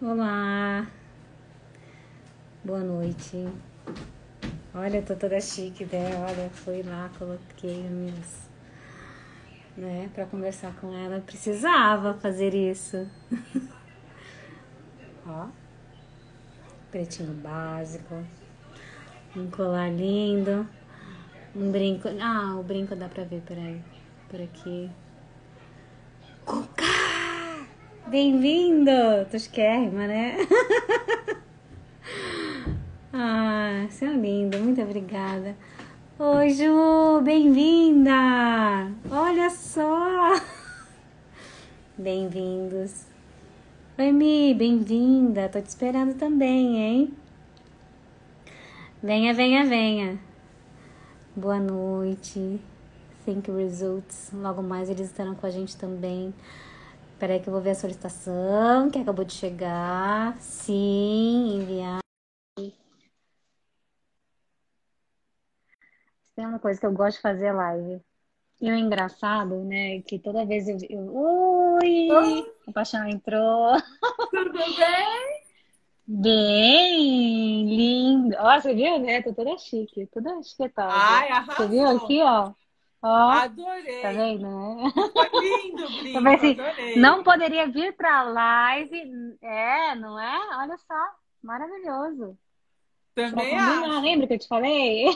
Olá, boa noite. Olha, eu tô toda chique, né? Olha, fui lá, coloquei minhas. Né, pra conversar com ela. Precisava fazer isso. Ó, pretinho básico, um colar lindo, um brinco. Ah, o brinco dá pra ver, peraí, por aqui. Cuca! Bem-vindo! Tosquérrima, né? ah, você é lindo, muito obrigada. Oi, Ju, bem-vinda! Olha só! Bem-vindos. Oi, Mi, bem-vinda. Tô te esperando também, hein? Venha, venha, venha. Boa noite. Think Results. Logo mais eles estarão com a gente também. Peraí que eu vou ver a solicitação que acabou de chegar. Sim, enviar. Tem uma coisa que eu gosto de fazer live. E o engraçado, né, que toda vez eu... eu... Oi! Oi! A Paixão entrou. Tudo bem? Bem lindo. Ó, você viu, né? Tô toda chique, toda chiquetada. Ai, Você viu arrasou. aqui, ó? Ó, Adorei. tá vendo, né? Foi lindo o brinco, Também assim, adorei. não poderia vir pra live. É, não é? Olha só, maravilhoso. Também acho. lembra que eu te falei?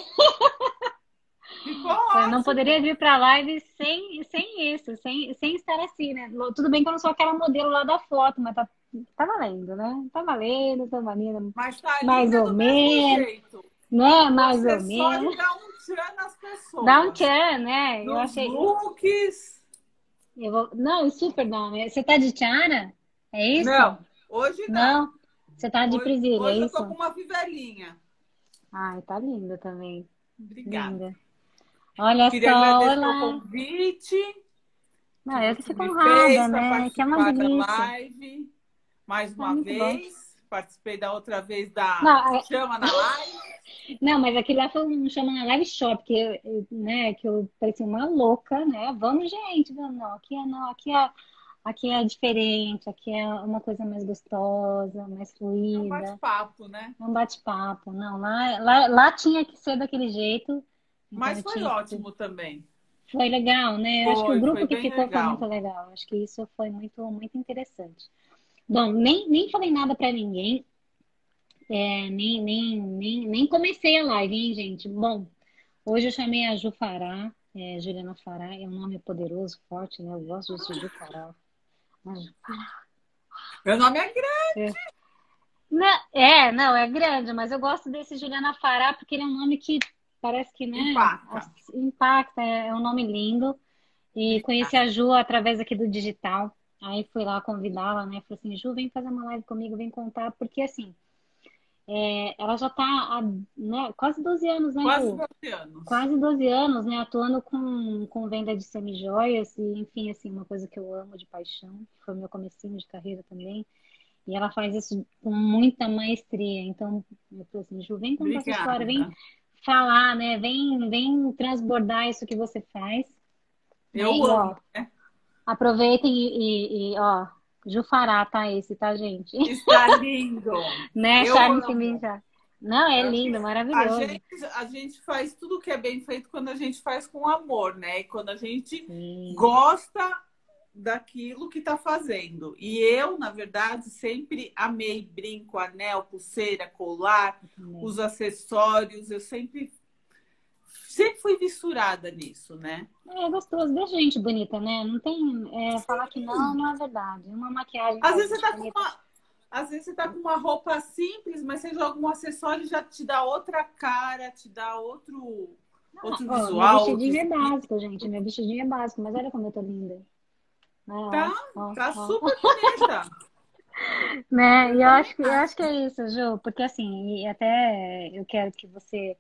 Ficou Eu não ótimo. poderia vir pra live sem, sem isso, sem, sem estar assim, né? Tudo bem que eu não sou aquela modelo lá da foto, mas tá, tá valendo, né? Tá valendo, tá valendo. Mas tá Mais ou menos. jeito. Né? Mais Você ou só menos. dar um tchan nas pessoas. Dá um tchan, né? Eu Nos achei. looks. Eu vou... Não, super não, né? Você tá de tiara? É isso? Não, hoje não. Não? Você tá de Hoje, presilha, é hoje eu isso? tô com uma fivelinha. Ai, tá linda também. Obrigada. Linda. Olha Queria só, agradecer olá. o convite Não, eu que que fico honrada, né? Que é uma delícia. live mais Ah, uma bom. vez. Participei da outra vez da Não, é- Chama na Live. Não, mas aquilo lá foi um chama live shop, que eu, eu, né, que eu parecia uma louca, né? Vamos, gente, vamos, não, aqui é não, aqui é, aqui é diferente, aqui é uma coisa mais gostosa, mais É um fluida, bate-papo, né? é um bate-papo. Não, lá, lá, lá tinha que ser daquele jeito, então Mas foi que- ótimo também. Foi legal, né? Eu acho que Foi, o grupo foi que ficou foi legal. muito legal. Acho que isso foi muito, muito interessante. Bom, nem, nem falei nada pra ninguém, é, nem, nem, nem, nem comecei a live, hein, gente? Bom, hoje eu chamei a Ju Fará, é, Juliana Fará, é um nome poderoso, forte, né? Eu gosto disso, Ju Fará. A Ju Fará. Meu nome é grande. Não, é, não, é grande, mas eu gosto desse Juliana Fará porque ele é um nome que parece que, né? Impacta. as- Impacta, é, é um nome lindo. E conheci a Ju através aqui do digital. Aí fui lá convidá-la, né? Falei assim, Ju, vem fazer uma live comigo, vem contar, porque assim, é, ela já tá há né, quase 12 anos, né, Quase Ju? 12 anos. Quase 12 anos, né, atuando com, com venda de semijoias e, enfim, assim, uma coisa que eu amo de paixão, que foi meu comecinho de carreira também. E ela faz isso com muita maestria. Então, eu falei assim, Ju, vem contar sua história, vem Obrigada. falar, né? Vem, vem transbordar isso que você faz. Eu E, ó, amo. né? aproveitem e, e- e, ó, Ju Fará, tá esse, tá, gente? Está lindo. Né, Eu Charme amo. Siminja? Não, é lindo, A maravilhoso. gente, a gente faz tudo que é bem feito quando a gente faz com amor, né? E quando a gente Sim. gosta daquilo que está fazendo. E eu, na verdade, sempre amei brinco, anel, pulseira, colar, os acessórios. Eu sempre, sempre fui misturada nisso, né? É gostoso, deixa gente bonita, né? Não tem. é, falar que não, não é verdade. Uma maquiagem. Às vezes você tá com uma, às vezes você tá com uma roupa simples, mas você joga um acessório e já te dá outra cara, te dá outro, outro Ó, visual. meu vestidinho é outro- básico, gente. Meu vestidinho é básico, mas olha como eu tô linda. Ó, Tá, ó, tá ó. super bonita. Né? E eu acho que, eu acho que é isso, Ju, porque assim, e até eu quero que você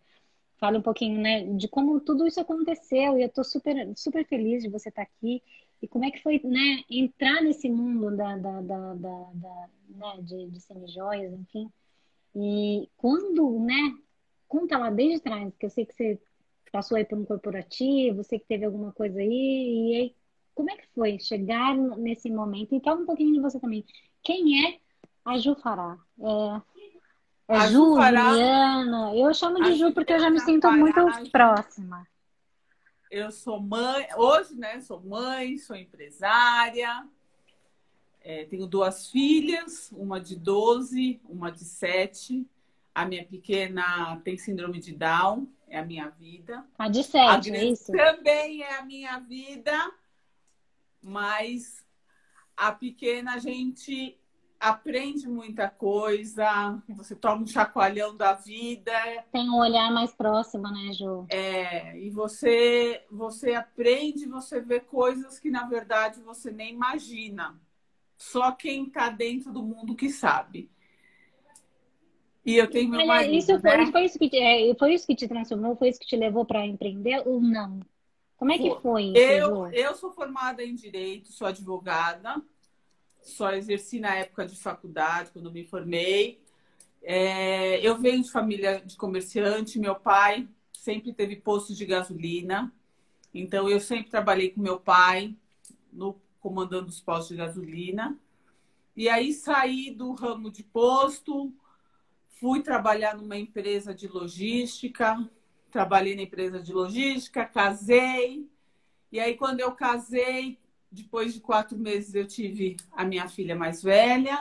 fale um pouquinho, né, de como tudo isso aconteceu, e eu tô super, super feliz de você estar aqui, e como é que foi, né, entrar nesse mundo da, da, da, da, da- né, de, de semijoias, enfim, e quando, né, conta lá desde trás, porque eu sei que você passou aí por um corporativo, sei que teve alguma coisa aí, e aí, como é que foi chegar nesse momento? E fala um pouquinho de você também. Quem é A Ju fará. É, é Ju, fará... Juliana. Eu chamo de a Ju porque eu já me sinto fará, muito próxima. Eu sou mãe, hoje, né? Sou mãe, sou empresária. É, tenho duas filhas, uma de 12, uma de 7. A minha pequena tem síndrome de Down, é a minha vida. A de 7, a é isso? Também é a minha vida, mas a pequena a gente aprende muita coisa, você toma um chacoalhão da vida. Tem um olhar mais próximo, né, Ju? É, e você, você aprende, você vê coisas que na verdade você nem imagina. Só quem está dentro do mundo que sabe. E eu tenho meu marido, isso foi, né? foi, isso que, é, foi isso que te transformou? Foi isso que te levou para empreender ou não? Como é que foi isso, eu, eu sou formada em Direito, sou advogada. Só exerci na época de faculdade, quando me formei. É, eu venho de família de comerciante. Meu pai sempre teve posto de gasolina. Então, eu sempre trabalhei com meu pai no comandando os postos de gasolina. E aí saí do ramo de posto, fui trabalhar numa empresa de logística, trabalhei na empresa de logística, casei. E aí, quando eu casei, depois de quatro meses, eu tive a minha filha mais velha.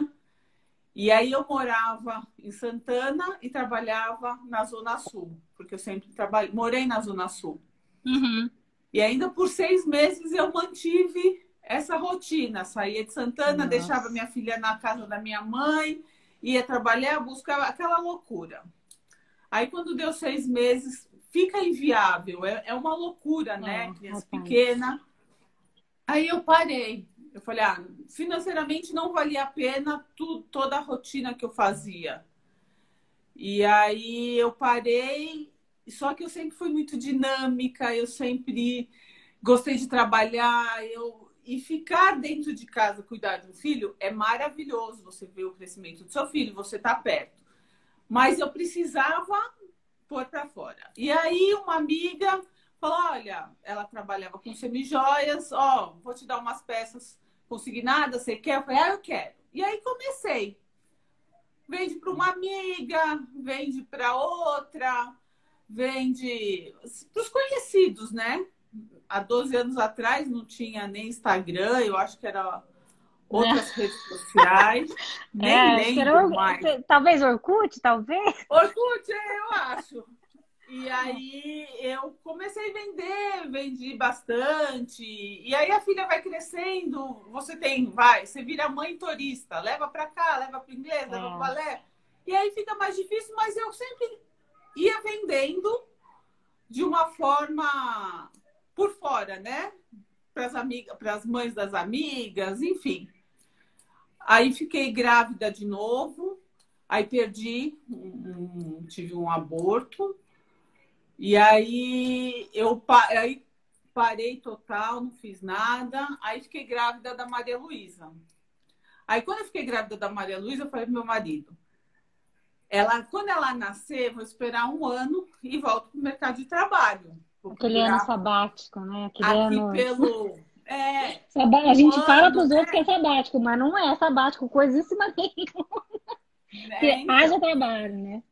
E aí eu morava em Santana e trabalhava na Zona Sul, porque eu sempre trabalhei, morei na Zona Sul. Uhum. E ainda por seis meses eu mantive essa rotina. Saía de Santana, Nossa. deixava minha filha na casa da minha mãe, ia trabalhar, buscava aquela loucura. Aí, quando deu seis meses, fica inviável. É, é uma loucura, né? Criança pequena. Aí eu parei. Eu falei, ah, financeiramente não valia a pena tu, toda a rotina que eu fazia. E aí eu parei, só que eu sempre fui muito dinâmica, eu sempre gostei de trabalhar, eu e ficar dentro de casa, cuidar de um filho, é maravilhoso. Você vê o crescimento do seu filho, você está perto. Mas eu precisava pôr para fora. E aí, uma amiga falou: olha, ela trabalhava com semijoias, ó, vou te dar umas peças consignadas, você quer? Eu falei: ah, eu quero. E aí comecei. Vende para uma amiga, vende para outra, vende para os conhecidos, né? há 12 anos atrás não tinha nem Instagram, eu acho que era outras é. redes sociais. Nem é, lembro era, mais. Talvez Orkut, talvez? Orkut, é, eu acho. E aí eu comecei a vender, vendi bastante. E aí a filha vai crescendo, você tem, vai, você vira mãe turista, leva para cá, leva para inglês, leva para balé. E aí fica mais difícil, mas eu sempre ia vendendo de uma forma por fora, né? Para as amigas, para as mães das amigas, enfim. Aí fiquei grávida de novo, aí perdi, um, tive um aborto. E aí eu aí parei total, não fiz nada. Aí fiquei grávida da Maria Luísa. Aí quando eu fiquei grávida da Maria Luísa, eu falei pro meu marido, ela, quando ela nascer, vou esperar um ano e volto para o mercado de trabalho. Aquele ano sabático, né? Aquele Aqui ano... pelo. É, a gente ano, fala para os né? outros que é sabático, mas não é sabático, coisíssima nenhuma. É, então... haja trabalho, né?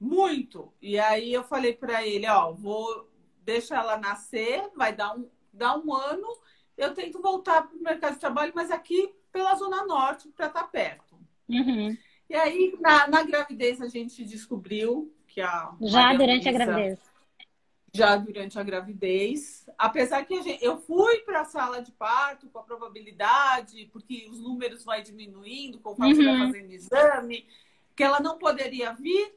Muito. E aí eu falei para ele, ó, vou deixar ela nascer, vai dar um, dar um ano, eu tento voltar para o mercado de trabalho, mas aqui pela Zona Norte, para estar tá perto. Uhum. E aí, na, na, gravidez, a gente descobriu que a. Já durante a gravidez já durante a gravidez. Apesar que gente, eu fui para a sala de parto com a probabilidade, porque os números vão diminuindo conforme uhum. você vai fazendo exame, que ela não poderia vir.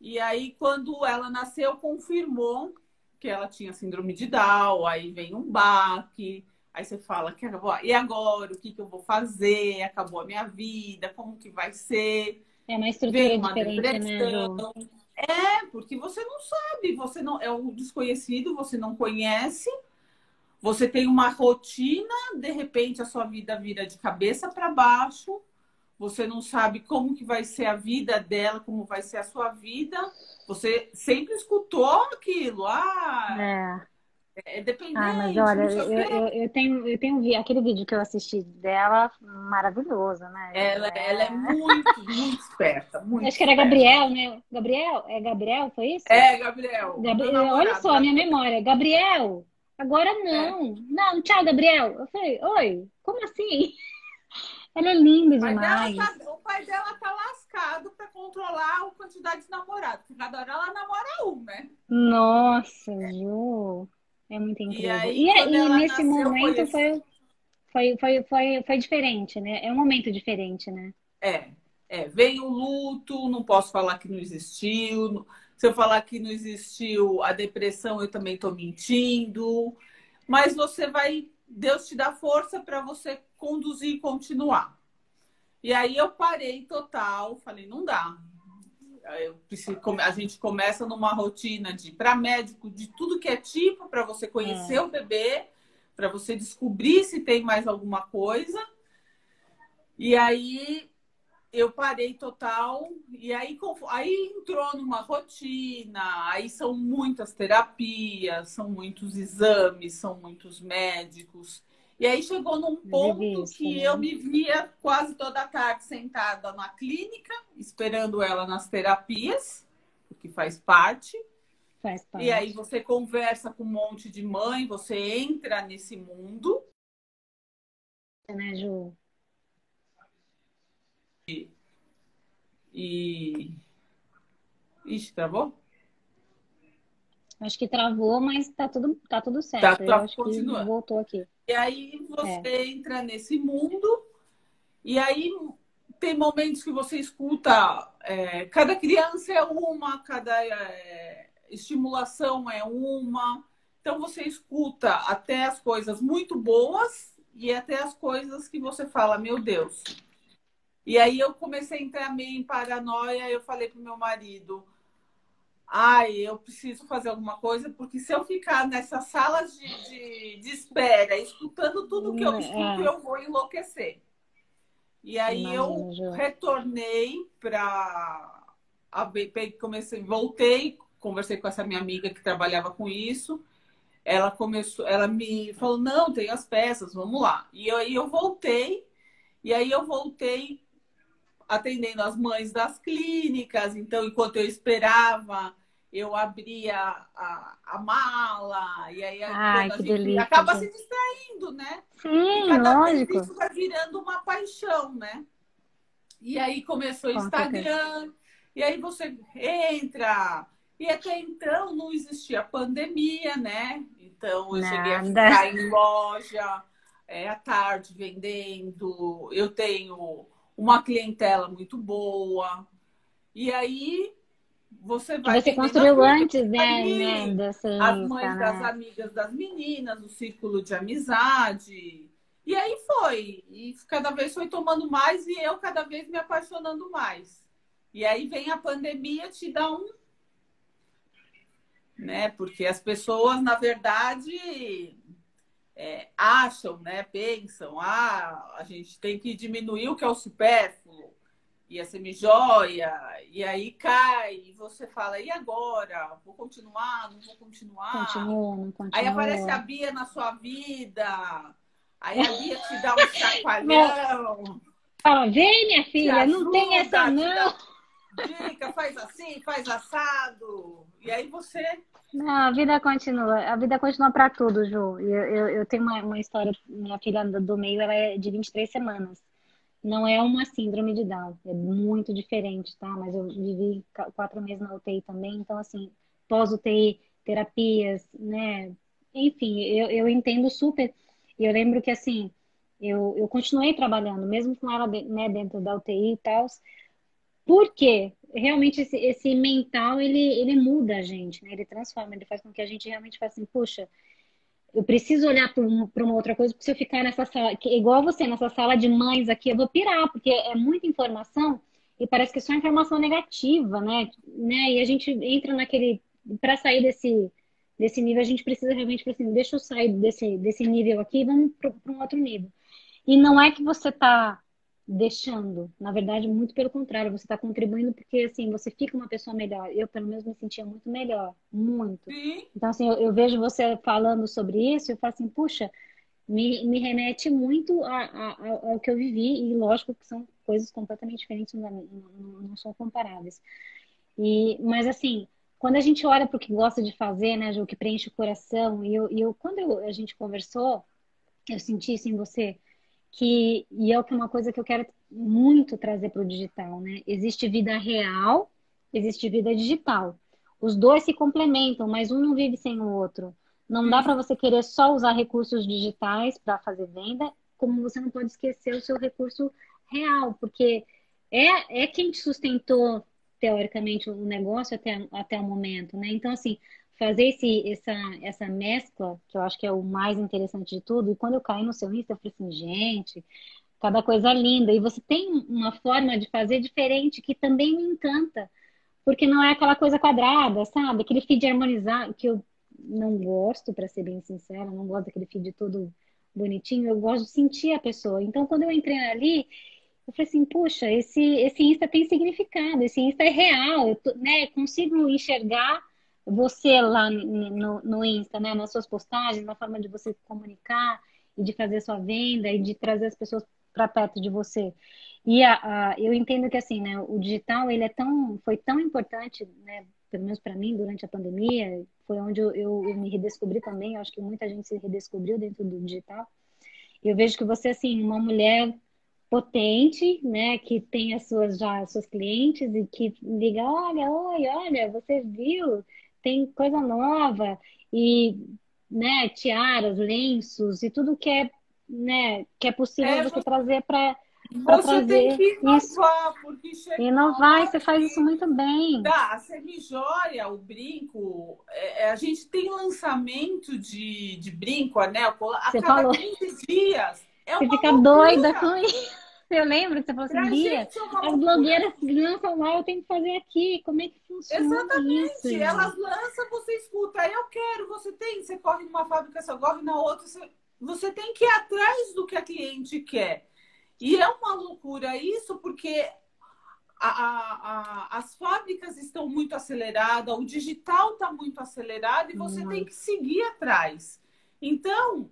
E aí, quando ela nasceu, confirmou que ela tinha síndrome de Down, aí vem um baque, aí você fala que acabou, e agora o que, que eu vou fazer? Acabou a minha vida, como que vai ser? É uma estrutura vem uma diferente, né, depressão. né, é, porque você não sabe, você não é um desconhecido, você não conhece, você tem uma rotina, de repente a sua vida vira de cabeça para baixo, você não sabe como que vai ser a vida dela, como vai ser a sua vida. Você sempre escutou aquilo, ah, é. é dependente. Ah, mas olha, eu, eu, eu, tenho, eu tenho aquele vídeo que eu assisti dela, maravilhoso, né? Ela é, ela é muito, muito esperta. Muito Acho que era Gabriel, né? Gabriel? É Gabriel, foi isso? É, Gabriel. Gabriel olha só a minha memória. Gabriel, agora não. É. Não, tchau, Gabriel. Eu falei, oi, como assim? Ela é linda demais. Tá, o pai dela tá lascado para controlar a quantidade de namorados. Porque cada hora ela namora um, né? Nossa, Ju. É muito incrível. E, aí, e, e nesse momento foi, foi, foi, foi, foi diferente, né? É um momento diferente, né? É, é. Vem o luto, não posso falar que não existiu. Se eu falar que não existiu a depressão, eu também estou mentindo. Mas você vai, Deus te dá força para você conduzir e continuar. E aí eu parei total, falei, não dá. Eu preciso, a gente começa numa rotina de para médico de tudo que é tipo para você conhecer é. o bebê, para você descobrir se tem mais alguma coisa. E aí eu parei total e aí aí entrou numa rotina, aí são muitas terapias, são muitos exames, são muitos médicos. E aí chegou num ponto que eu me via quase toda tarde sentada na clínica, esperando ela nas terapias, que faz parte. Faz parte. E aí você conversa com um monte de mãe, você entra nesse mundo. Né, Ju? E. e... Ixi, travou? Acho que travou, mas tá tudo, tá tudo certo. Tá, tá, acho continua. que voltou aqui. E aí você é. entra nesse mundo, e aí tem momentos que você escuta, é, cada criança é uma, cada é, estimulação é uma. Então você escuta até as coisas muito boas e até as coisas que você fala, meu Deus. E aí eu comecei a entrar meio em paranoia, eu falei pro meu marido, ai, eu preciso fazer alguma coisa, porque se eu ficar nessas salas de, de, de espera, escutando tudo que eu é. escuto, eu vou enlouquecer. E aí Imagina, eu retornei para comecei, voltei, conversei com essa minha amiga que trabalhava com isso. Ela começou, ela me falou: "Não, tem as peças, vamos lá". E aí eu voltei, e aí eu voltei atendendo as mães das clínicas. Então, enquanto eu esperava, eu abria a, a mala, e aí Ai, a gente delícia, acaba se distraindo, né? Sim, cada lógico. Vez isso vai virando uma paixão, né? E aí começou o Instagram, e aí você entra. E até então não existia pandemia, né? Então eu Nada. cheguei a ficar em loja é, à tarde vendendo. Eu tenho uma clientela muito boa. E aí você vai. Você construiu antes, né? né dessa as mães né? das amigas das meninas, o círculo de amizade. E aí foi. E cada vez foi tomando mais e eu cada vez me apaixonando mais. E aí vem a pandemia, te dá um. Né? Porque as pessoas, na verdade, é, acham, né? Pensam, ah, a gente tem que diminuir o que é o supérfluo e a semijoia, e aí cai, e você fala, e agora? Vou continuar? Não vou continuar? Continua, não continua. Aí aparece a Bia na sua vida, aí a Bia te dá um chacoalhão. Fala, vem minha filha, ajuda, não tem essa não. Dica, faz assim, faz assado. E aí você. Não, a vida continua. A vida continua para tudo, Ju. Eu, eu, eu tenho uma, uma história, minha filha do meio, ela é de 23 semanas. Não é uma síndrome de Down, é muito diferente, tá? Mas eu vivi quatro meses na UTI também, então, assim, pós-UTI, terapias, né? Enfim, eu, eu entendo super. E eu lembro que, assim, eu, eu continuei trabalhando, mesmo com ela né, dentro da UTI e tal. Porque realmente esse, esse mental, ele, ele muda a gente, né? Ele transforma, ele faz com que a gente realmente faça assim, puxa, eu preciso olhar para uma outra coisa, porque se eu ficar nessa sala, igual você, nessa sala de mães aqui, eu vou pirar, porque é muita informação e parece que é só informação negativa, né? né? E a gente entra naquele. Para sair desse, desse nível, a gente precisa realmente assim, deixa eu sair desse, desse nível aqui e vamos para um outro nível. E não é que você está deixando. Na verdade, muito pelo contrário, você está contribuindo porque assim você fica uma pessoa melhor. Eu, pelo menos, me sentia muito melhor, muito. Sim. Então, assim, eu, eu vejo você falando sobre isso, eu falo assim, puxa, me, me remete muito a, a, ao que eu vivi e lógico que são coisas completamente diferentes, não, não, não são comparáveis. E, mas assim, quando a gente olha para o que gosta de fazer, né, o que preenche o coração, e eu, eu quando eu, a gente conversou, eu senti isso em você que e é uma coisa que eu quero muito trazer para o digital, né? Existe vida real, existe vida digital. Os dois se complementam, mas um não vive sem o outro. Não dá para você querer só usar recursos digitais para fazer venda, como você não pode esquecer o seu recurso real, porque é, é quem te sustentou teoricamente o negócio até, até o momento, né? Então, assim, fazer esse, essa, essa mescla, que eu acho que é o mais interessante de tudo, e quando eu caí no seu Insta, eu falei assim, gente, cada coisa linda. E você tem uma forma de fazer diferente que também me encanta, porque não é aquela coisa quadrada, sabe? Aquele feed harmonizado, que eu não gosto, para ser bem sincera, não gosto daquele feed todo bonitinho, eu gosto de sentir a pessoa. Então, quando eu entrei ali, eu falei assim, puxa, esse, esse Insta tem significado, esse Insta é real, eu tô, né, consigo enxergar você lá no, no Insta, né, nas suas postagens, na forma de você comunicar e de fazer sua venda e de trazer as pessoas para perto de você. E a, a, eu entendo que assim, né, o digital ele é tão, foi tão importante, né, pelo menos para mim durante a pandemia, foi onde eu, eu, eu, me redescobri também. Eu acho que muita gente se redescobriu dentro do digital. Eu vejo que você assim, uma mulher potente, né, que tem as suas já as suas clientes e que liga, olha, oi, olha, você viu, tem coisa nova e né, tiaras, lenços e tudo que é, né, que é possível é, você trazer para você trazer tem que inovar, isso. porque chega Inovar, você faz isso muito bem. Tá, a semijoia, o brinco, é, é, a gente tem lançamento de, de brinco, anel, a você cada falou. 15 dias. É você fica loucura. doida com isso. Eu lembro que você falou assim, as blogueiras lançam lá, eu tenho que fazer aqui. Como é que funciona Exatamente. isso? Elas lançam, você escuta. Eu quero, você tem. Você corre numa fábrica, você corre na outra. Você, você tem que ir atrás do que a cliente quer. E é uma loucura isso, porque a, a, a, as fábricas estão muito aceleradas, o digital está muito acelerado e você tem que seguir atrás. Então,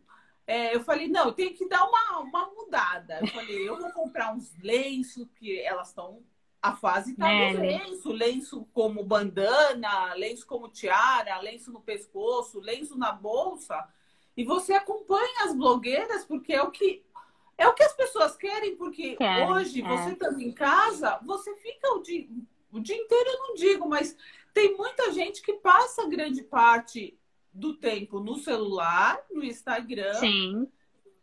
é, eu falei, não, eu tenho que dar uma, uma mudada. Eu falei, eu vou comprar uns lenços, que elas estão. A fase está é, no lenço, lenço como bandana, lenço como tiara, lenço no pescoço, lenço na bolsa. E você acompanha as blogueiras, porque é o que é o que as pessoas querem, porque Quero, hoje, é. você estando em casa, você fica o dia, o dia inteiro, eu não digo, mas tem muita gente que passa grande parte do tempo no celular, no Instagram. Sim.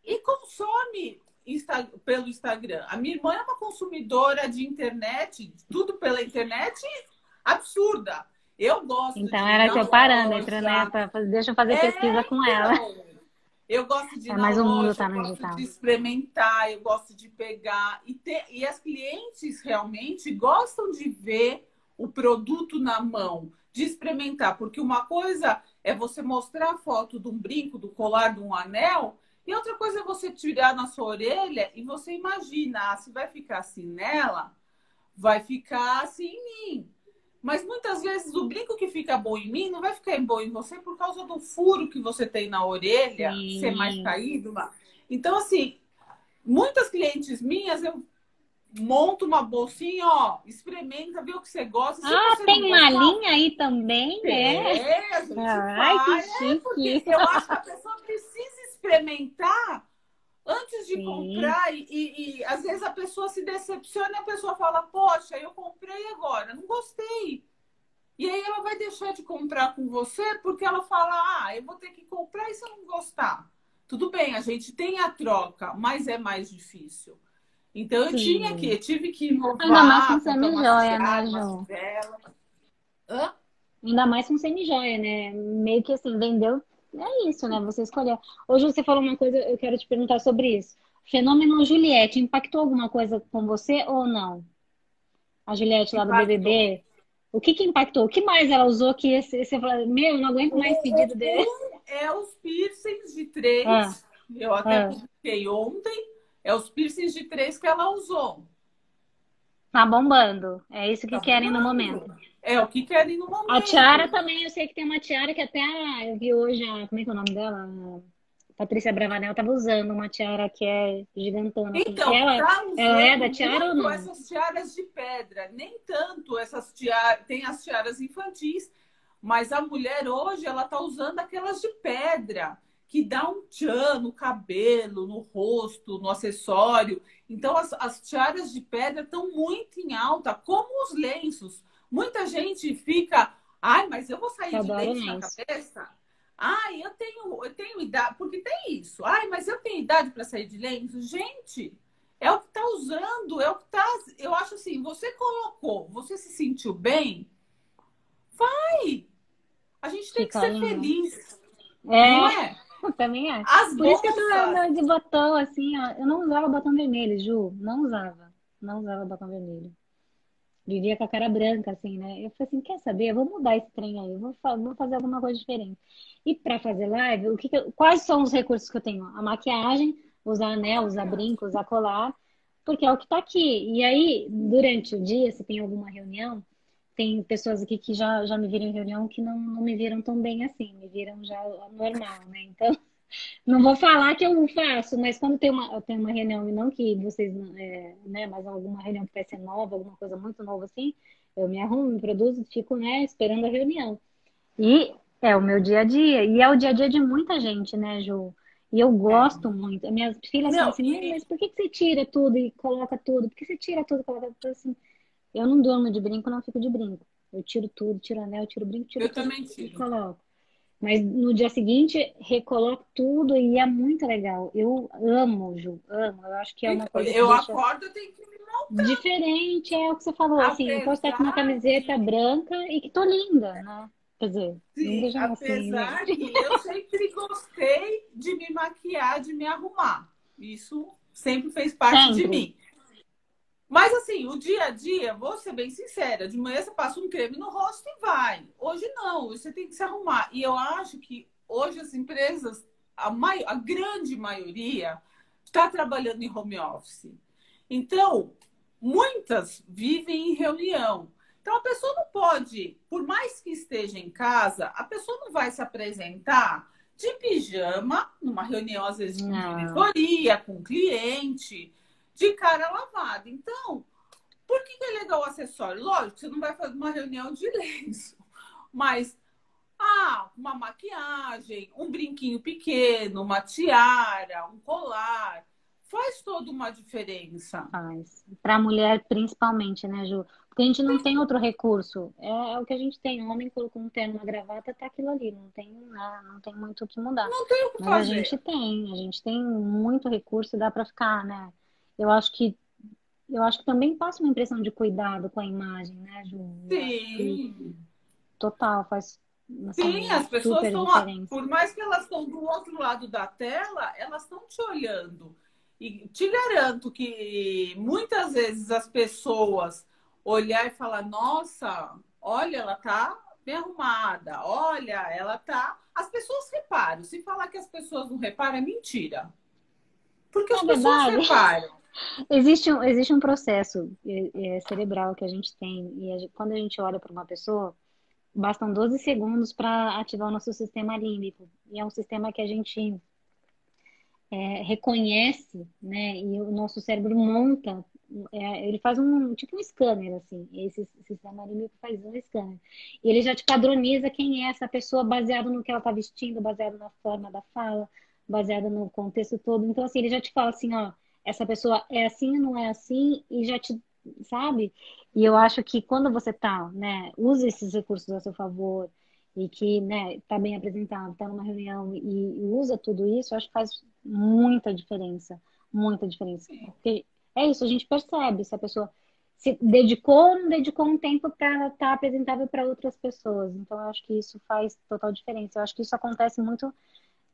E consome Insta pelo Instagram. A minha irmã é uma consumidora de internet, tudo pela internet, absurda. Eu gosto Então era teu parâmetro, né? Pra, deixa eu fazer é, pesquisa com então, ela. Eu gosto de é, loja, tá eu gosto digital. de experimentar, eu gosto de pegar. E, ter, e as clientes realmente gostam de ver o produto na mão, de experimentar. Porque uma coisa é você mostrar a foto de um brinco, do colar, de um anel, e outra coisa é você tirar na sua orelha e você imaginar ah, se vai ficar assim nela, vai ficar assim em mim. Mas muitas vezes o brinco que fica bom em mim não vai ficar bom em você por causa do furo que você tem na orelha, Sim. ser mais caído. Então, assim, muitas clientes minhas, eu monta uma bolsinha, ó, experimenta, vê o que você gosta. Se ah, você tem uma linha aí também, né? É, a gente Ai, faz, que é, porque eu acho que a pessoa precisa experimentar antes de Sim. comprar e, e, e, às vezes a pessoa se decepciona e a pessoa fala, poxa, eu comprei agora, não gostei. E aí ela vai deixar de comprar com você porque ela fala, ah, eu vou ter que comprar e se eu não gostar. Tudo bem, a gente tem a troca, mas é mais difícil. Então eu Sim. tinha que, eu tive que inovar. Ainda mais com semi-joia, né, João? Ainda mais com semi-joia, né? Meio que assim, vendeu. É isso, né? Você escolheu. Hoje você falou uma coisa, eu quero te perguntar sobre isso. Fenômeno Juliette, impactou alguma coisa com você ou não? A Juliette lá do impactou. BBB? O que que impactou? O que mais ela usou que você falou, meu, eu não aguento mais pedido dele? É os piercings de três. Ah. Eu até ah. publiquei ontem É os piercings de três que ela usou. Tá bombando. É isso que tá querem bombando. no momento. É o que querem no momento. A tiara também, eu sei que tem uma tiara que até eu vi hoje, a, como é que é o nome dela? Patrícia Bravanel estava usando uma tiara que é gigantona. Assim. Então, ela, tá ela é da tiara ou não? essas tiaras de pedra, nem tanto essas tiaras, tem as tiaras infantis, mas a mulher hoje ela tá usando aquelas de pedra que dá um tchan no cabelo, no rosto, no acessório. Então as, as tiaras de pedra estão muito em alta, como os lenços. Muita gente fica, ai, mas eu vou sair de lenço na cabeça? Ai, eu tenho, eu tenho idade, porque tem isso. Ai, mas eu tenho idade para sair de lenço. Gente, é o que está usando, é o que está. Eu acho assim, você colocou, você se sentiu bem, vai! A gente tem Fica que ser feliz. É, não é? Também é. As Por bolsas... isso que eu tô de botão, assim, ó. Eu não usava batom vermelho, Ju. Não usava. Não usava batom vermelho vivia com a cara branca, assim, né? Eu falei assim, quer saber? Eu vou mudar esse trem aí, vou, vou fazer alguma coisa diferente. E para fazer live, o que, que eu, quais são os recursos que eu tenho? A maquiagem, usar anel, usar brinco, usar colar, porque é o que está aqui. E aí, durante o dia, se tem alguma reunião, tem pessoas aqui que já, já me viram em reunião que não, não me viram tão bem assim, me viram já normal, né? Então, não vou falar que eu faço, mas quando tem uma, tem uma reunião, e não que vocês, é, né, mas alguma reunião que vai ser nova, alguma coisa muito nova assim, eu me arrumo, me produzo, fico, né, esperando a reunião. E é o meu dia a dia, e é o dia a dia de muita gente, né, Ju? E eu gosto é. muito. Minhas filhas falam assim, mas por que, que você tira tudo e coloca tudo? Por que você tira tudo e coloca tudo assim? Eu não durmo de brinco, não fico de brinco. Eu tiro tudo, tiro anel, tiro brinco, tiro eu tudo. Eu também tiro. E coloco. Mas no dia seguinte, recoloco tudo e é muito legal. Eu amo, Ju, amo. Eu acho que é uma coisa. Eu acordo, eu tenho que me montar. Diferente, é o que você falou. Apesar assim, eu posso estar com uma camiseta branca e que tô linda, né? Quer dizer, Sim, apesar assim, né? que eu sempre gostei de me maquiar, de me arrumar. Isso sempre fez parte sempre. de mim. Mas assim, o dia a dia, vou ser bem sincera, de manhã você passa um creme no rosto e vai. Hoje não, você tem que se arrumar. E eu acho que hoje as empresas, a, mai a grande maioria, está trabalhando em home office. Então, muitas vivem em reunião. Então, a pessoa não pode, por mais que esteja em casa, a pessoa não vai se apresentar de pijama, numa reunião, às vezes, com diretoria, com cliente de cara lavada. Então, por que, que é legal o acessório? Lógico, você não vai fazer uma reunião de lenço, mas ah, uma maquiagem, um brinquinho pequeno, uma tiara, um colar, faz toda uma diferença. Faz. Para a mulher, principalmente, né, Ju? Porque a gente não tem outro recurso. É, é, o que a gente tem. O homem colocou um terno, uma gravata, tá aquilo ali. Não tem, né, não tem muito o que mudar. Não tem o que Mas fazer. a gente tem. A gente tem muito recurso e dá para ficar, né? Eu acho que eu acho que também passa uma impressão de cuidado com a imagem, né, Ju? Sim. Total, faz. Assim, Sim, as pessoas estão. Por mais que elas estão do outro lado da tela, elas estão te olhando. E te garanto que muitas vezes as pessoas olhar e falar, nossa, olha, ela tá bem arrumada, olha, ela tá. As pessoas reparam. Se falar que as pessoas não reparam, é mentira. Porque as é pessoas reparam. Existe um, existe um processo é, é, cerebral que a gente tem, e a gente, quando a gente olha para uma pessoa, bastam 12 segundos para ativar o nosso sistema límbico. E é um sistema que a gente é, reconhece, né? E o nosso cérebro monta, é, ele faz um tipo um scanner, assim. Esse sistema límbico faz um scanner. E ele já te padroniza quem é essa pessoa baseado no que ela está vestindo, baseado na forma da fala, baseado no contexto todo. Então, assim, ele já te fala assim, ó essa pessoa é assim, não é assim, e já te, sabe? E eu acho que quando você tá, né, usa esses recursos a seu favor e que, né, tá bem apresentado, tá numa reunião e, usa tudo isso, acho que faz muita diferença, muita diferença. Porque é isso, a gente percebe se a pessoa se dedicou ou não dedicou um tempo para estar tá apresentável para outras pessoas. Então, eu acho que isso faz total diferença. Eu acho que isso acontece muito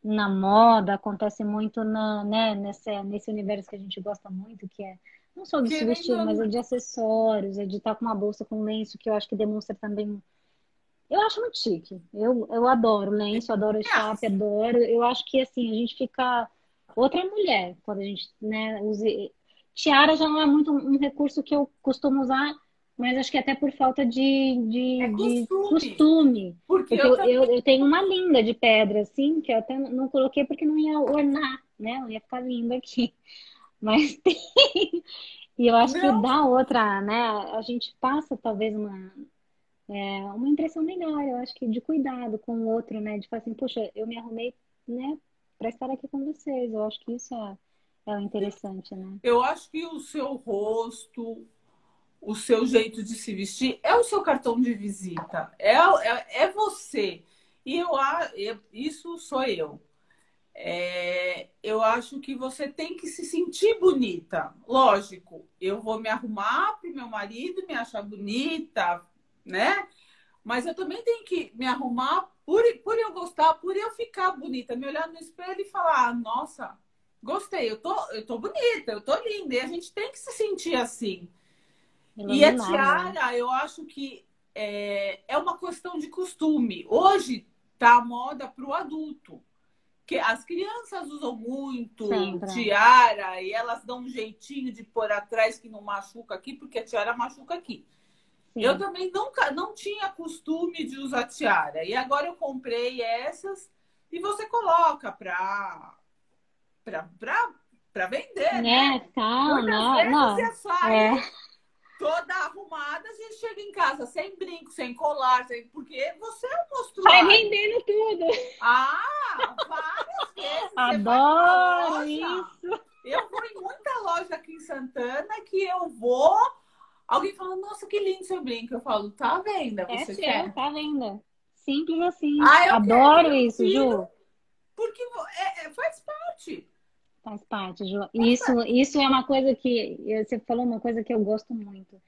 na moda, acontece muito na, né, nesse, nesse universo que a gente gosta muito, que é não só do se vestir, mas é de acessórios, é de estar com uma bolsa com lenço, que eu acho que demonstra também. Eu acho muito chique. Eu, eu adoro lenço, adoro chape, adoro. Eu acho que assim, a gente fica outra mulher. Quando a gente, né, use... Tiara já não é muito um recurso que eu costumo usar, mas acho que até por falta de, de, É de costume. costume. Porque Porque eu também. eu, eu tenho uma linda de pedra, assim, que eu até não coloquei porque não ia ornar, né? Não ia ficar lindo aqui. Mas tem. E eu acho que Não. dá outra, né? A gente passa talvez uma, é, uma impressão melhor, eu acho que de cuidado com o outro, né? De falar assim, poxa, eu me arrumei, né, para estar aqui com vocês. Eu acho que isso é, é o interessante, né? Eu acho que o seu rosto, o seu jeito de se vestir é o seu cartão de visita. É, é, é você. E eu, a- isso sou eu. É, eu acho que você tem que se sentir bonita. Lógico, eu vou me arrumar para o meu marido me achar bonita, né? Mas eu também tenho que me arrumar por, por eu gostar, por eu ficar bonita, me olhar no espelho e falar: "Ah, nossa, gostei, eu tô, eu tô bonita, eu tô linda. E a gente tem que se sentir assim. E a Iluminada, né? tiara, eu acho que é, é uma questão de costume. Hoje tá a moda para o adulto. Que as crianças usam muito Sempre. tiara e elas dão um jeitinho de pôr atrás que não machuca aqui, porque a tiara machuca aqui. Sim. Eu também nunca não tinha costume de usar tiara. E agora eu comprei essas e você coloca para para vender, né? Né? Tá, não, não. você sai É, toda arrumada, a gente chega em casa sem brinco, sem colar, sem... porque você é um monstruário. vendendo tudo. Ah, várias vezes. Vai Adoro isso. Eu vou em muita loja aqui em Santana que eu vou. Alguém fala, nossa, que lindo seu brinco. Eu falo, tá à venda, É você seu, quer? tá vendo? Simples assim. Ah, Adoro isso, Ju. Porque é- é- faz parte. Faz parte, Ju. Isso, isso é uma coisa que você falou uma coisa que eu gosto muito.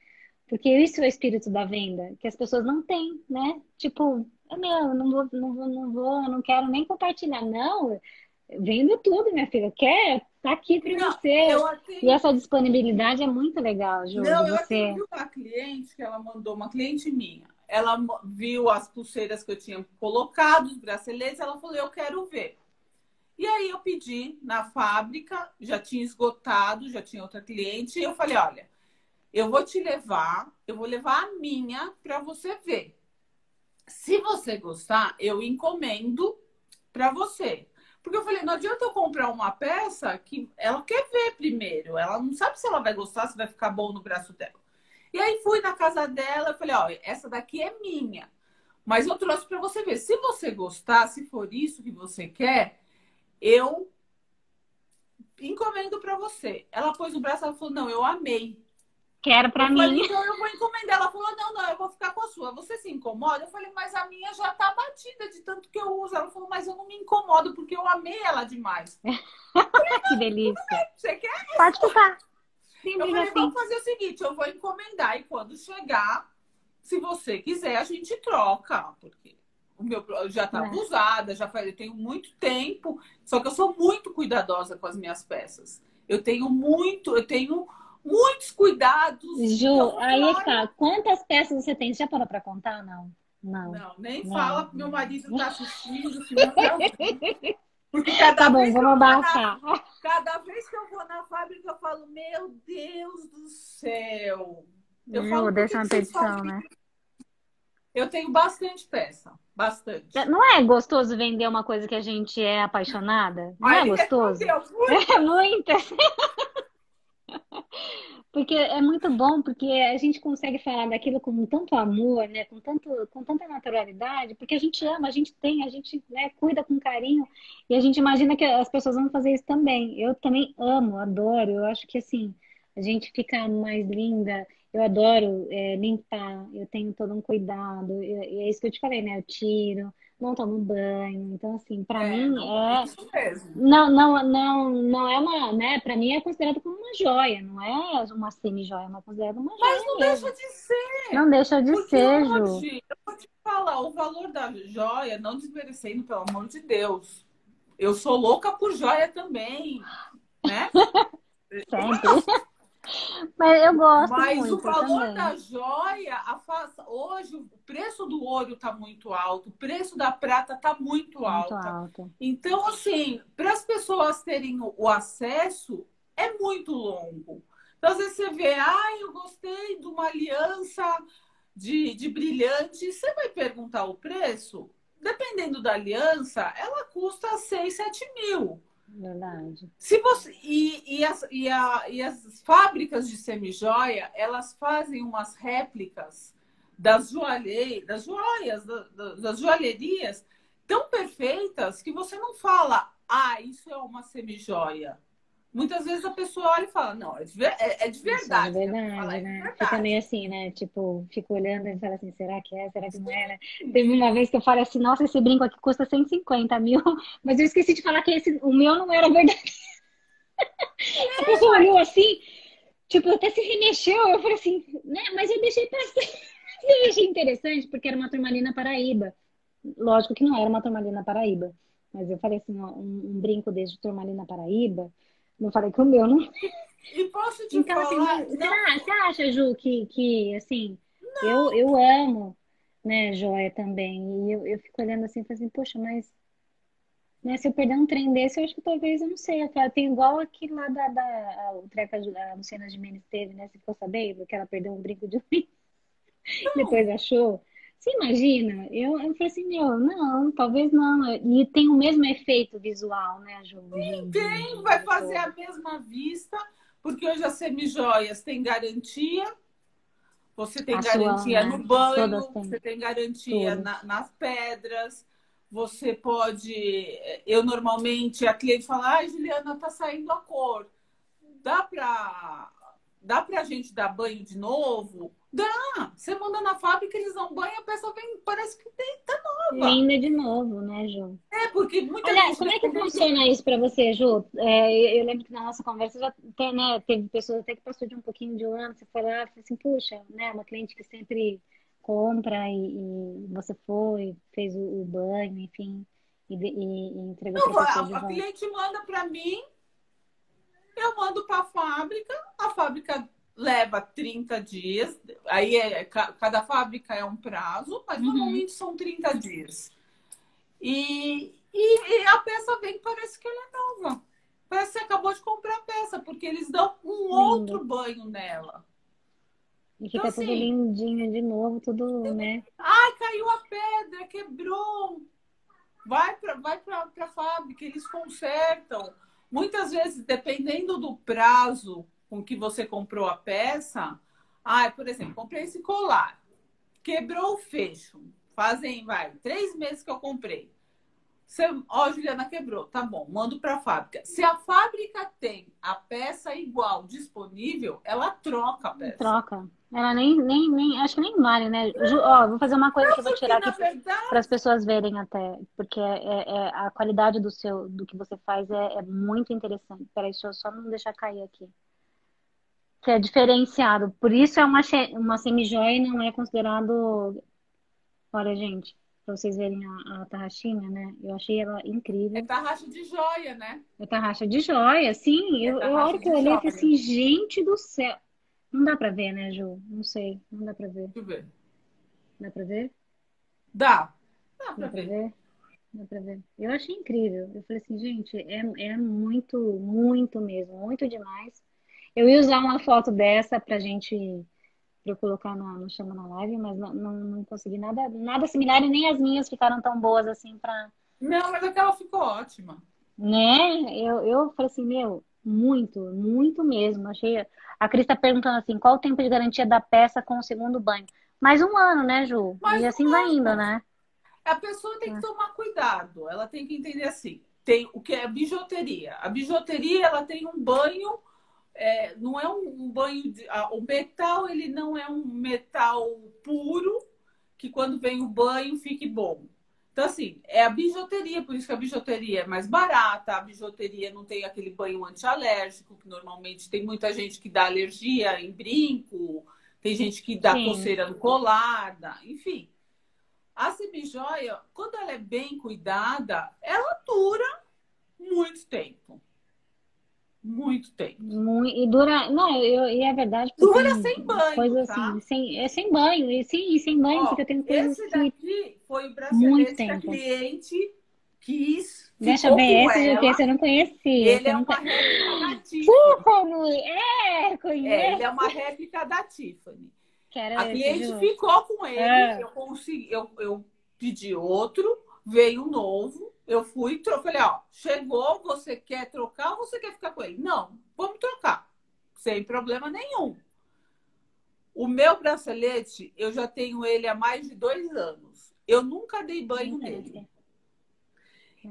Porque isso é o espírito da venda, que as pessoas não têm, né? Tipo, é meu, eu não vou, não vou, não vou, não quero nem compartilhar. Não, vendo tudo, minha filha. Quer? Tá aqui para você. eu atendi, E essa disponibilidade é muito legal, Ju, não, eu você. atendi uma cliente que ela mandou, uma cliente minha. Ela viu as pulseiras que eu tinha colocado, os braceletes, ela falou, eu quero ver. E aí eu pedi na fábrica, já tinha esgotado, já tinha outra cliente, e eu falei, olha, eu vou te levar, eu vou levar a minha para você ver. Se você gostar, eu encomendo para você. Porque eu falei, não adianta eu comprar uma peça que ela quer ver primeiro. Ela não sabe se ela vai gostar, se vai ficar bom no braço dela. E aí fui na casa dela, eu falei, ó, essa daqui é minha. Mas eu trouxe para você ver. Se você gostar, se for isso que você quer, eu encomendo para você. Ela pôs o braço, ela falou, não, eu amei. Quero pra Eu falei, mim. então eu vou encomendar. Ela falou, não, não, eu vou ficar com a sua. Você se incomoda? Eu falei, mas a minha já tá batida de tanto que eu uso. Ela falou, mas eu não me incomodo porque eu amei ela demais. Que delícia. Você quer? Pode ficar. Eu Simples falei, assim. vamos fazer o seguinte, eu vou encomendar e quando chegar, se você quiser, a gente troca, porque o meu já estava É. usada, já faz, eu tenho muito tempo, só que eu sou muito cuidadosa com as minhas peças. Eu tenho muito, eu tenho muitos cuidados. Ju, Então, aí é que tá. Quantas peças você tem? Você já parou pra contar? Não. Não. Não, nem Não. fala pro meu marido tá assistindo. Porque cada Tá bom, vez que eu vamos vou na abaixar. Cada vez que eu vou na fábrica, eu falo, meu Deus do céu. Eu Ju, falo, deixa uma petição, fazem né? Eu tenho bastante peça. Bastante. Não é gostoso vender uma coisa que a gente é apaixonada? Não é Ai, gostoso? meu Deus, É muito. Porque é muito bom, porque a gente consegue falar daquilo com tanto amor, né? Com tanto, com tanta naturalidade, porque a gente ama, a gente tem, a gente, né, cuida com carinho e a gente imagina que as pessoas vão fazer isso também. Eu também amo, adoro. Eu acho que assim, a gente fica mais linda. Eu adoro é, limpar, eu tenho todo um cuidado, e é isso que eu te falei, né? Eu tiro, não tomo banho. Então, assim, pra É, mim é. isso mesmo. Não, não, não, não é uma, né? Pra mim é considerado como uma joia, não é uma semi-joia, é uma considerada uma joia Mas não mesmo. deixa de ser. Não deixa de Porque ser, Ju. hoje, eu vou te falar, o valor da joia, não desmerecendo, pelo amor de Deus. Eu sou louca por joia também, né? Sempre. Mas eu gosto Mas muito o valor também. da joia, a hoje o preço do ouro está muito alto, o preço da prata está muito Muito alto. alto. Então, assim, para as pessoas terem o o acesso, é muito longo. Então, às vezes você vê, ah, eu gostei de uma aliança de, de brilhante. Você vai perguntar o preço? Dependendo da aliança, ela custa 6, 7 mil. Verdade. Se você, e, e, as, e, a- e as fábricas de semijoia, elas fazem umas réplicas das, joalhei, das joias, da- da- das joalherias tão perfeitas que você não fala, ah, isso é uma semijoia. Muitas vezes a pessoa olha e fala, não, é de, ver- é- é de Isso é verdade. verdade, falo, é né? verdade. Fica meio assim, né? Tipo, fico olhando e falo assim, será que é? Será que não é? né? Teve uma vez que eu falei assim, nossa, esse brinco aqui custa 150 mil, mas eu esqueci de falar que esse, o meu não era verdade. A pessoa olhou assim, tipo, até se remexeu. Eu falei assim, né? Mas eu deixei passar. Eu achei interessante porque era uma turmalina paraíba. Lógico que não era uma turmalina paraíba, mas eu falei assim, ó, um, um brinco desse de turmalina paraíba. Eu falei que o meu não E posso te então, assim, falar, mas não, será, você acha, Ju, que, que assim, eu, eu amo, né, joia também, e eu, eu fico olhando assim, e falo assim, poxa, mas, né, se eu perder um trem desse, eu acho que talvez, eu não sei, eu falo, tem igual aquele lá da, da a- o treco que a Luciana Gimenez teve, né, você ficou sabendo que ela perdeu um brinco de rim, depois achou. Você imagina? Eu, eu falei assim, meu, não, talvez não. E tem o mesmo efeito visual, né, Ju? de- tem, vai fazer a mesma vista, porque hoje as semijoias têm garantia. Você tem A sua, garantia né? no banho, você tem garantia na- nas pedras. Você pode. Eu normalmente a cliente fala: ai, Juliana, tá saindo a cor. Dá pra, dá pra gente dar banho de novo? Dá! Você manda na fábrica, eles dão banho, a peça vem, parece que tem, tá nova. Linda de novo, né, Ju? É, porque muita Aliás, gente. como é que funciona isso para você, Ju? É, eu, lembro que na nossa conversa já tem, né, teve pessoas até que passou de um pouquinho de um ano, você foi lá e falou assim, puxa, né, uma cliente que sempre compra e, e você foi, fez o, o banho, enfim, e, e- e entregou Não, a, a cliente manda para mim, eu mando para a fábrica, a fábrica leva 30 dias, aí é, ca- cada fábrica é um prazo, mas Uhum. normalmente são 30 dias. E, e, e a peça vem, parece que ela é nova. Parece que você acabou de comprar a peça, porque eles dão um outro banho nela. E fica Então, tudo assim, lindinho de novo, tudo, né? Ai, caiu a pedra, quebrou. Vai para vai pra, pra fábrica, eles consertam. Muitas vezes, dependendo do prazo com que você comprou a peça, ai, por exemplo, comprei esse colar, quebrou o fecho. Fazem, vai, três meses que eu comprei. Você, ó, Juliana quebrou, tá bom, mando para a fábrica. Se a fábrica tem a peça igual disponível, ela troca a peça. Troca. Ela nem, nem, nem, acho que nem vale, né? Ju, ó, vou fazer uma coisa que eu vou tirar aqui para as pessoas verem até, porque é, é- é- a qualidade do seu, do que você faz é, é muito interessante. Peraí, deixa eu só não deixar cair aqui. Que é diferenciado. Por isso é uma, uma semijoia e não é considerado. Olha, gente, para vocês verem a, a tarraxinha, né? Eu achei ela é incrível. tarraxa de joia, né? É tarraxa de joia, sim. É Eu, hora que eu olhei, assim, gente do céu. Não dá para ver, né, Ju? Não sei. Não dá para ver. Deixa eu ver. Dá para ver? Dá. Dá pra Dá pra ver. ver? Dá pra ver. Eu achei incrível. Eu falei assim, gente, é, é muito, muito mesmo, muito demais. Eu ia usar uma foto dessa pra gente, pra eu colocar no, no Chama na Live, mas não, não, não consegui nada, nada similar e nem as minhas ficaram tão boas assim pra, Não, mas aquela ficou ótima. né? Eu, eu falei assim, meu, muito, muito mesmo. Achei. A Cris tá perguntando assim, qual o tempo de garantia da peça com o segundo banho? Mais um ano, né, Ju? Mais E um assim vai indo, né? A pessoa tem que tomar cuidado. Ela tem que entender assim. Tem o que é bijuteria. A bijuteria ela tem um banho, é, não é um, banho de, ah, o metal ele não é um metal puro que quando vem o banho fique bom. Então assim é a bijuteria, por isso que a bijuteria é mais barata. A bijuteria não tem aquele banho antialérgico que normalmente tem muita gente que dá alergia em brinco, tem gente que dá Sim. coceira no colar, enfim. A semijoia, quando ela é bem cuidada, ela dura muito tempo. Muito tempo. Muito, e dura. Não, eu, e é verdade. Dura sem banho. Coisa tá? assim, sem, é sem banho. E sim, sem banho, Ó, porque eu tenho coisas Esse que. daqui foi o bracelete Muito que a tempo. cliente quis. Deixa eu ver, esse ela. você não conhecia. Ele é uma réplica da Tiffany. É, É, conheço. ele é uma réplica da Tiffany. Quero A cliente ficou com ele, É. eu consegui, eu, eu pedi outro, veio um novo, eu fui, falei, ó, chegou, você quer trocar ou você quer ficar com ele? Não, vamos trocar, sem problema nenhum. O meu bracelete, eu já tenho ele há mais de dois anos. Eu nunca dei banho nele.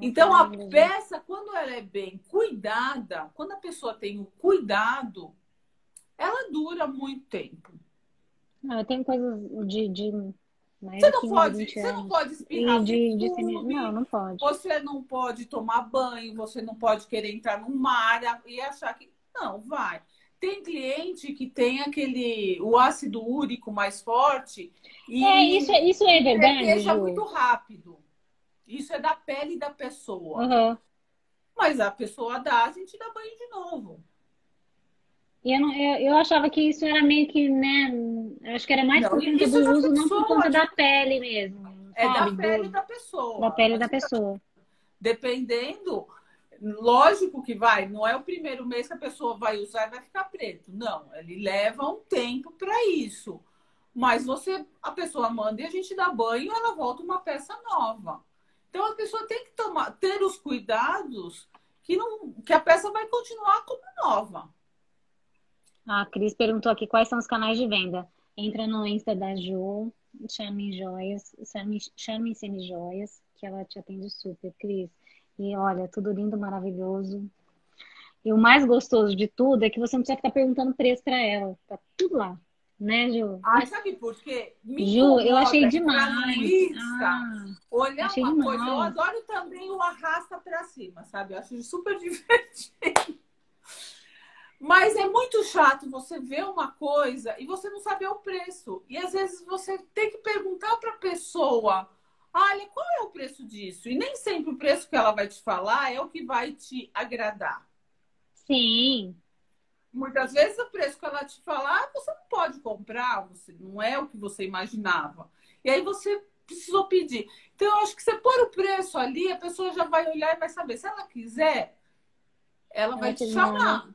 Então, a peça, quando ela é bem cuidada, quando a pessoa tem o cuidado, ela dura muito tempo. Não, eu tenho coisas de. de Você não 15, pode, 20 você não anos. pode espirrar de, de semi... Não, não pode. você não pode tomar banho, você não pode querer entrar num mar e achar que. Não, vai. Tem cliente que tem aquele o ácido úrico mais forte e É, isso, é- isso é verdade, deixa Ju. muito rápido. Isso é da pele da pessoa. Aham. Mas a pessoa dá, a gente dá banho de novo. E eu, não, eu, eu achava que isso era meio que, né? eu Acho que era mais Não, por conta do da uso, não por pessoa, conta da pele mesmo. É da sabe? pele Do- da pessoa. da pele da pessoa. Dependendo, lógico que vai, não é o primeiro mês que a pessoa vai usar e vai ficar preto. Não, ele leva um tempo para isso. Mas você, a pessoa manda e a gente dá banho, ela volta uma peça nova. Então a pessoa tem que tomar, ter os cuidados que, não, que a peça vai continuar como nova. A Cris perguntou aqui quais são os canais de venda. Entra no Insta da Ju, Charme Joias, Charme, Semi Joias, que ela te atende super, Cris. E olha, tudo lindo, maravilhoso. E o mais gostoso de tudo é que você não precisa ficar perguntando preço pra ela. Tá tudo lá, né, Ju? Ai, sabe por quê? Me Ju, eu achei demais. Luísa, Ah, olhar achei uma demais. coisa. Eu adoro também o arrasta pra cima, sabe? Eu acho super divertido. Mas é muito chato você ver uma coisa e você não saber o preço. E às vezes você tem que perguntar para a pessoa: olha, qual é o preço disso? E nem sempre o preço que ela vai te falar é o que vai te agradar. sim. Muitas vezes o preço que ela te falar, você não pode comprar, você não é o que você imaginava. E aí você precisou pedir. Então, eu acho que você pôr o preço ali, a pessoa já vai olhar e vai saber. Se ela quiser, ela vai te chamar.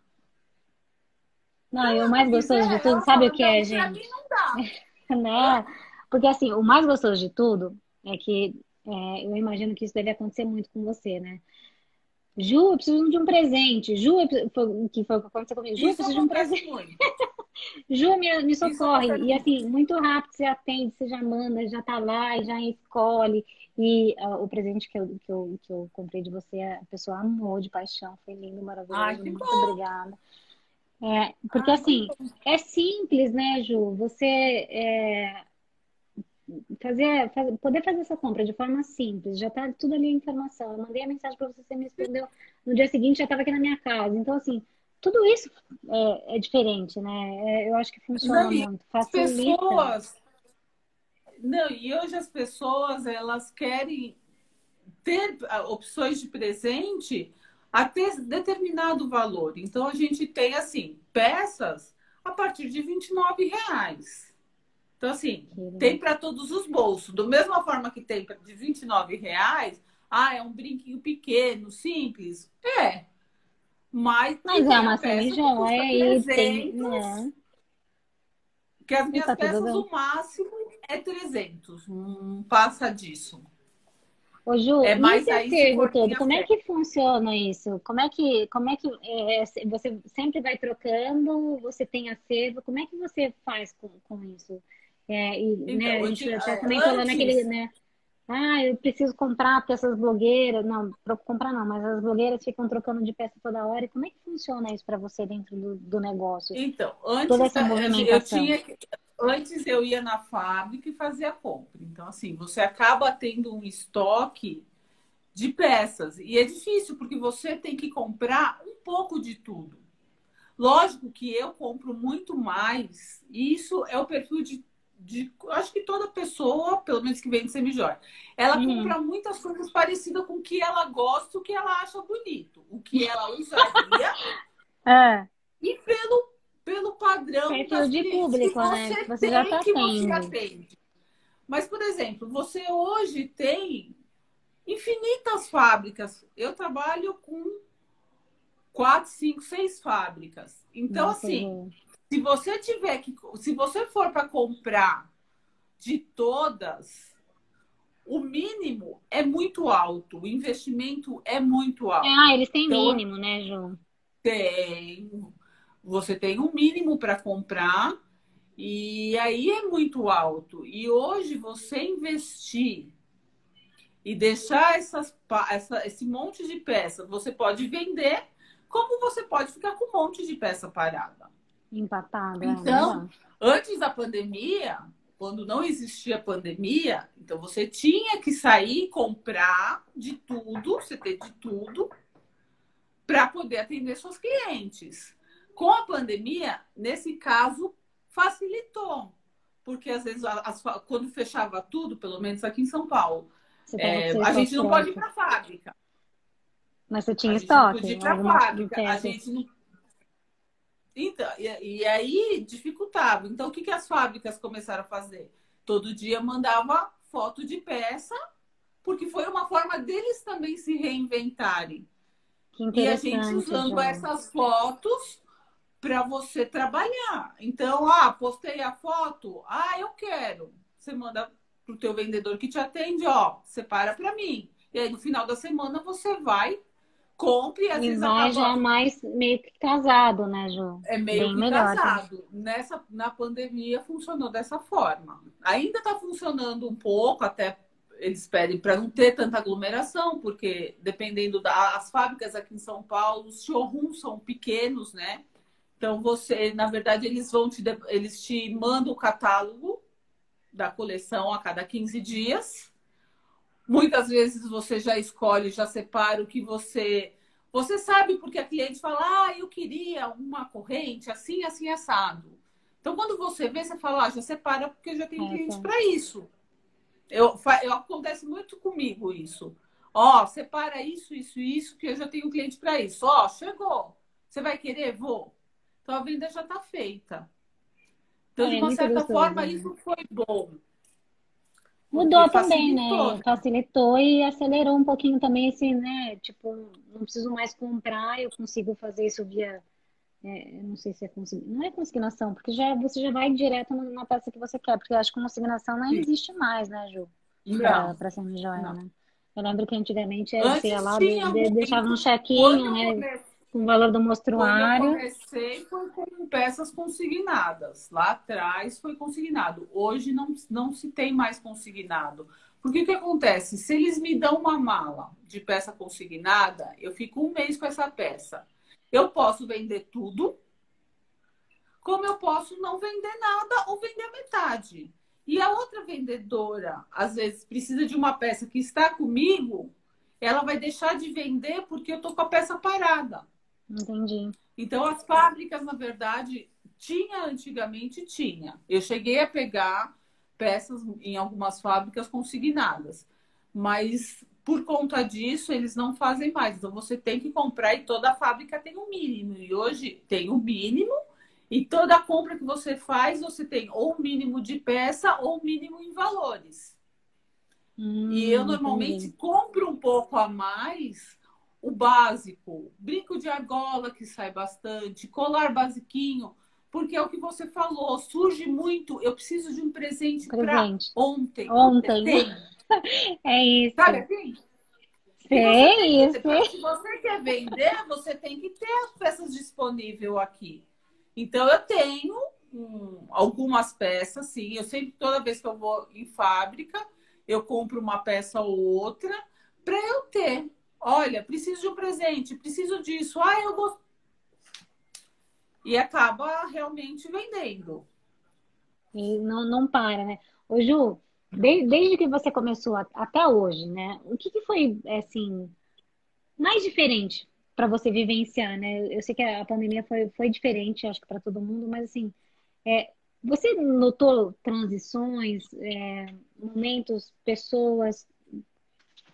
Não, e o mais gostoso de tudo, sabe o que é, "Não, pra gente? mim não dá. Né? Porque assim, o mais gostoso de tudo é que é, eu imagino que isso deve acontecer muito com você, né? Ju, eu preciso de um presente. Ju, eu que foi o que aconteceu comigo. Ju, eu preciso de um presente. Ju, me, me socorre. E assim, muito rápido você atende, você já manda, já tá lá e já escolhe. E ah, o presente que eu, que, eu, que eu comprei de você, a pessoa amou de paixão. Foi lindo, maravilhoso. Ai, que muito bom. obrigada. É, porque que assim, é simples, né, Ju? Você é, fazer, faz- poder fazer essa compra de forma simples, já tá tudo ali a informação. Eu mandei a mensagem para você, você me respondeu. No dia seguinte já estava aqui na minha casa. Então, assim, tudo isso é, é diferente, né? É, eu acho que funciona Não, muito, As facilita. pessoas. Não, e hoje as pessoas elas querem ter ah, opções de presente até determinado valor. Então a gente tem assim peças a partir de 29 reais. Então assim tem para todos os bolsos. Da mesma forma que tem de 29 reais, ah, é um brinquinho pequeno, simples. É. Mas, Mas é uma semi-joia custa e tem. 300, né? que as minhas tá peças, o máximo é 300. Não passa disso. Ô, Ju, É mais aí acervo todo, como é que funciona isso? Como é que, como é que é, você sempre vai trocando? Você tem acervo? Como é que você faz com, com isso? É, e, Então, né, a gente já lá antes- naquele, né? Ah, eu preciso comprar porque essas blogueiras, não, pra comprar não, mas as blogueiras ficam trocando de peça toda hora. E como é que funciona isso para você dentro do, do negócio? Então, antes Toda essa eu movimentação. tinha que- antes eu ia na fábrica e fazia a compra. Então, assim, você acaba tendo um estoque de peças. E é difícil, porque você tem que comprar um pouco de tudo. Lógico que eu compro muito mais. E isso é o perfil de, de acho que toda pessoa, pelo menos que vende semijóia, ela Uhum. compra muitas coisas parecidas com o que ela gosta, o que ela acha bonito, o que ela usaria É. E pelo, pelo padrão de público, que né? você, você tem, já tá que você tendo. atende. Mas, por exemplo, você hoje tem infinitas fábricas. Eu trabalho com quatro, cinco, seis fábricas. Então, Nossa, assim, Ju. Se você tiver que. Se você for para comprar de todas, o mínimo é muito alto, o investimento é muito alto. Ah, eles têm Então, mínimo, né, Ju? Tem. Você tem um mínimo para comprar e aí é muito alto. E hoje você investir e deixar essas, essa, esse monte de peças, você pode vender, como você pode ficar com um monte de peça parada. Empatada. é Então, verdade. Antes da pandemia, quando não existia pandemia, então você tinha que sair e comprar de tudo, você ter de tudo, para poder atender seus clientes. Com a pandemia, nesse caso, facilitou. Porque às vezes, as quando fechava tudo, pelo menos aqui em São Paulo, é, a gente não pode ir para a fábrica. Mas você tinha a gente não estoque? podia ir para a fábrica. A gente não... Então, e, e aí dificultava. Então, o que, que as fábricas começaram a fazer? Todo dia mandava foto de peça, porque foi uma forma deles também se reinventarem. Que E a gente usando Ju. essas fotos para você trabalhar. Então, ah, postei a foto, ah, eu quero. Você manda pro teu vendedor que te atende, ó, separa para mim. E aí no final da semana você vai, compre às E vai já mais meio que casado, né, Ju? é meio Bem que melhor, tá? casado. Nessa, na pandemia funcionou dessa forma. Ainda está funcionando um pouco, até eles pedem para não ter tanta aglomeração, porque dependendo das fábricas aqui em São Paulo, os showrooms são pequenos, né? Então você, na verdade, eles vão te eles te mandam o catálogo da coleção a cada 15 dias. Muitas vezes você já escolhe, já separa o que você você sabe porque a cliente fala, ah, eu queria uma corrente assim, assim, assado. Então, quando você vê, você fala, ah, já separa porque já tem É, cliente tá. para isso. Eu, eu, acontece muito comigo isso. Ó, separa isso, isso, isso, que eu já tenho cliente para isso. Ó, chegou. Você vai querer? Vou. Então, a venda já está feita. Então, É, de uma muito certa gostoso, forma, né? isso foi bom. Mudou também, facilitou, né? Facilitou e acelerou um pouquinho também esse, né? Tipo, não preciso mais comprar, eu consigo fazer isso via. é, não sei se é consignação. Não é consignação, porque já, você já vai direto na peça que você quer, porque eu acho que consignação não existe mais, né, Ju? Não. Pra, pra ser joia, né? Eu lembro que antigamente Antes ia lá, de- deixava um chequinho, né? Com o valor do Quando eu mostruário. comecei foi com peças consignadas. Lá atrás foi consignado. Hoje não, não se tem mais consignado. Porque o que acontece? Se eles me dão uma mala de peça consignada, eu fico um mês com essa peça. Eu posso vender tudo, como eu posso não vender nada ou vender metade. E a outra vendedora, às vezes, precisa de uma peça que está comigo, ela vai deixar de vender porque eu tô com a peça parada. Entendi. Então, as fábricas, na verdade, tinha antigamente, tinha. Eu cheguei a pegar peças em algumas fábricas consignadas, mas por conta disso, eles não fazem mais. Então, você tem que comprar e toda fábrica tem um mínimo. E hoje tem o mínimo, e toda compra que você faz, você tem ou o mínimo de peça ou o mínimo em valores. Hum, E eu normalmente entendi. compro um pouco a mais o básico, brinco de argola que sai bastante, colar basiquinho, porque é o que você falou, surge muito, eu preciso de um presente para Presente. ontem. Ontem. Tem, É isso. sabe assim? Sei, Você- sei. Se você quer vender, você tem que ter as peças disponíveis aqui. Então eu tenho algumas peças, sim. Eu sempre, toda vez que eu vou em fábrica, eu compro uma peça ou outra para eu. Olha, preciso de um presente, preciso disso. Ah, eu gosto. E acaba realmente vendendo. E não, não para, né? Ô, Ju, de- desde que você começou até hoje, né? O que que foi, assim, mais diferente para você vivenciar, né? Eu sei que a pandemia foi, foi diferente, acho que para todo mundo, mas assim, é, você notou transições, é, momentos, pessoas?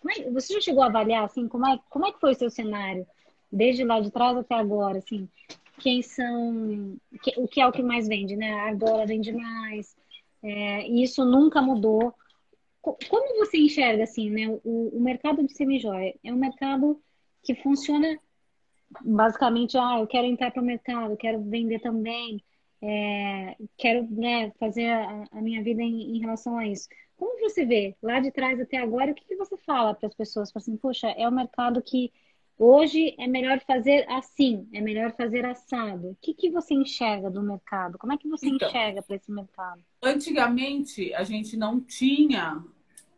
Como é- você já chegou a avaliar, assim, como é, como é que foi o seu cenário? Desde lá de trás até agora, assim, quem são, o que é o que mais vende, né? A argola vende mais, é, isso nunca mudou. Como você enxerga assim, né? O, o mercado de semijoia é um mercado que funciona basicamente, ah, eu quero entrar para o mercado, quero vender também, é, quero né, fazer a, a, minha vida em, em, relação a isso. Como você vê lá de trás até agora, o que, que você fala para as pessoas? Assim, poxa, é um mercado que hoje é melhor fazer assim, é melhor fazer assado. O que, que você enxerga do mercado? Como é que você então, enxerga para esse mercado? Antigamente, a gente não tinha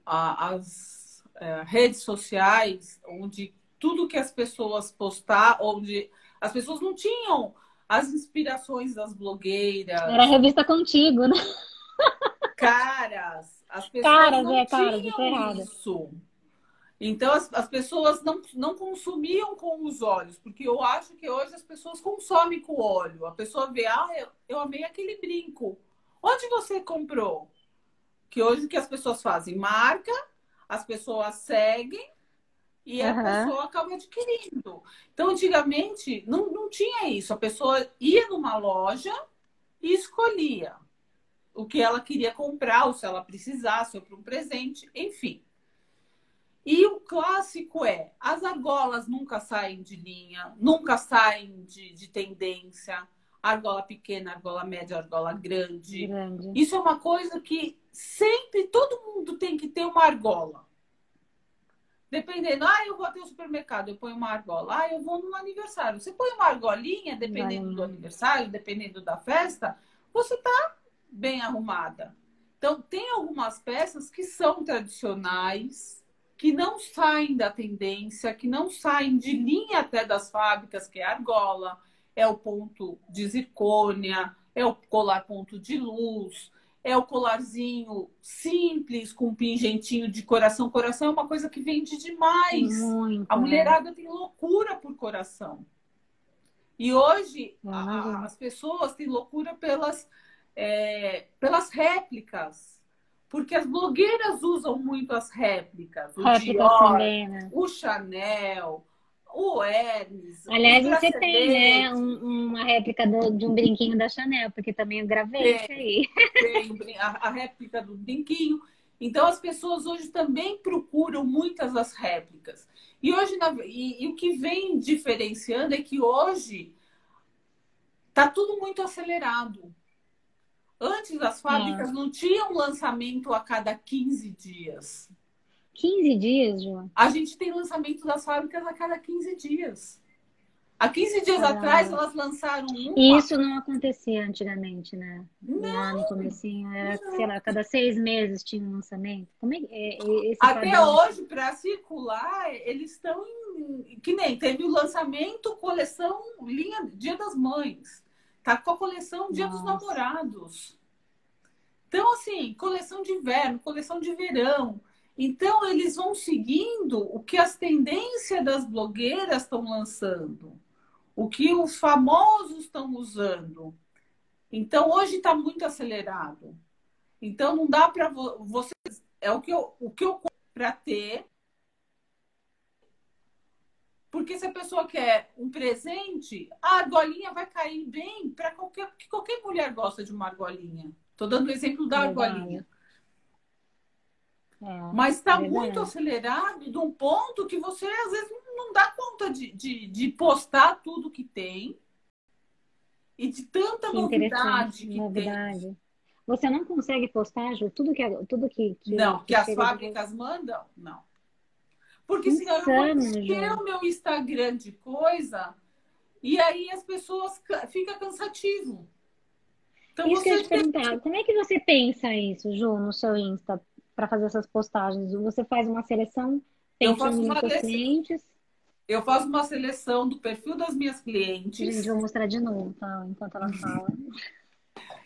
as é, redes sociais onde tudo que as pessoas postar, onde as pessoas não tinham as inspirações das blogueiras. Era a revista contigo, né? Caras, as pessoas caras, não é, caras, tinham isso. Então as, as pessoas não, não consumiam com os olhos, porque eu acho que hoje as pessoas consomem com o olho. A pessoa vê, ah, eu, eu amei aquele brinco. Onde você comprou? Que hoje o que as pessoas fazem? Marca, as pessoas seguem e a pessoa acaba adquirindo. Então, antigamente, não, não tinha isso. A pessoa ia numa loja e escolhia o que ela queria comprar, ou se ela precisasse, ou para um presente, enfim. E o clássico é: as argolas nunca saem de linha, nunca saem de, de tendência. Argola pequena, argola média, argola grande. grande. Isso é uma coisa que sempre todo mundo tem que ter uma argola. Dependendo, ah, eu vou até o supermercado, eu ponho uma argola. Ah, eu vou num aniversário. Você põe uma argolinha, dependendo do aniversário, dependendo da festa, você tá bem arrumada. Então, tem algumas peças que são tradicionais, que não saem da tendência, que não saem de linha até das fábricas, que é a argola, é o ponto de zircônia, é o colar ponto de luz, é o colarzinho simples, com um pingentinho de coração. Coração é uma coisa que vende demais. Muito, a mulherada tem loucura por coração. E hoje a, as pessoas têm loucura pelas, é, pelas réplicas. Porque as blogueiras usam muito as réplicas. O Dior, também, né? o Chanel, o Hermes. Aliás, você tem, né, um, uma réplica do, de um brinquinho da Chanel, porque também eu gravei isso aí. Tem a, a, réplica do brinquinho. Então, as pessoas hoje também procuram muitas das réplicas. E hoje, na, e, e o que vem diferenciando é que hoje tá tudo muito acelerado. Antes, as fábricas é. não tinham lançamento a cada 15 dias. 15 dias, João? A gente tem lançamento das fábricas a cada 15 dias. Há 15 dias ah. atrás elas lançaram uma. Isso não acontecia antigamente, né? Não. Lá no comecinho, era, não. sei lá, cada seis meses tinha um lançamento. Como é, é, é Até padrão... hoje, para circular, eles estão em. Que nem teve o lançamento, coleção linha Dia das Mães. Tá com a coleção Dia Nossa. dos Namorados. Então, assim, coleção de inverno, coleção de verão. Então, eles vão seguindo o que as tendências das blogueiras estão lançando, o que os famosos estão usando. Então, hoje está muito acelerado. Então, não dá para você. É o que eu, o que eu para ter. Porque se a pessoa quer um presente, a argolinha vai cair bem para qualquer. Porque qualquer mulher gosta de uma argolinha. Estou dando o exemplo da argolinha. É, Mas está é muito acelerado de um ponto que você às vezes não dá conta de, de, de postar tudo que tem e de tanta que novidade que novidade. tem. Você não consegue postar, Ju, tudo que tudo que, que não que, que as fábricas de... mandam, não. Porque Insano, senão eu vou encher o meu Instagram de coisa e aí as pessoas fica cansativo. Então, isso você... que eu te perguntar, como é que você pensa isso, Ju, no seu Insta? Para fazer essas postagens? Você faz uma seleção? Tem eu faço uma clientes? Eu faço uma seleção do perfil das minhas clientes. Gente, vou mostrar de novo, tá? Enquanto ela fala.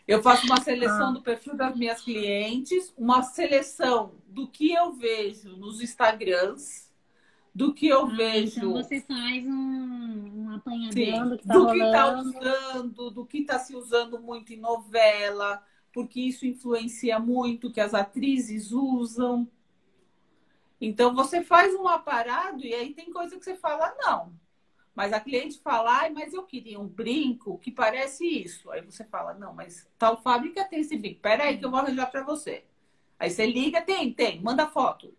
Eu faço uma seleção ah. do perfil das minhas clientes, uma seleção do que eu vejo nos Instagrams, do que eu ah, vejo. Então você faz um, um apanhadão do que tá do rolando. que tá usando, do que tá se usando muito em novela, porque isso influencia muito que as atrizes usam. Então você faz um aparado e aí tem coisa que você fala não. Mas a cliente fala, ah, mas eu queria um brinco que parece isso. Aí você fala, não, mas tal fábrica tem esse brinco. Peraí que eu vou arranjar para você. Aí você liga, tem, tem, manda foto.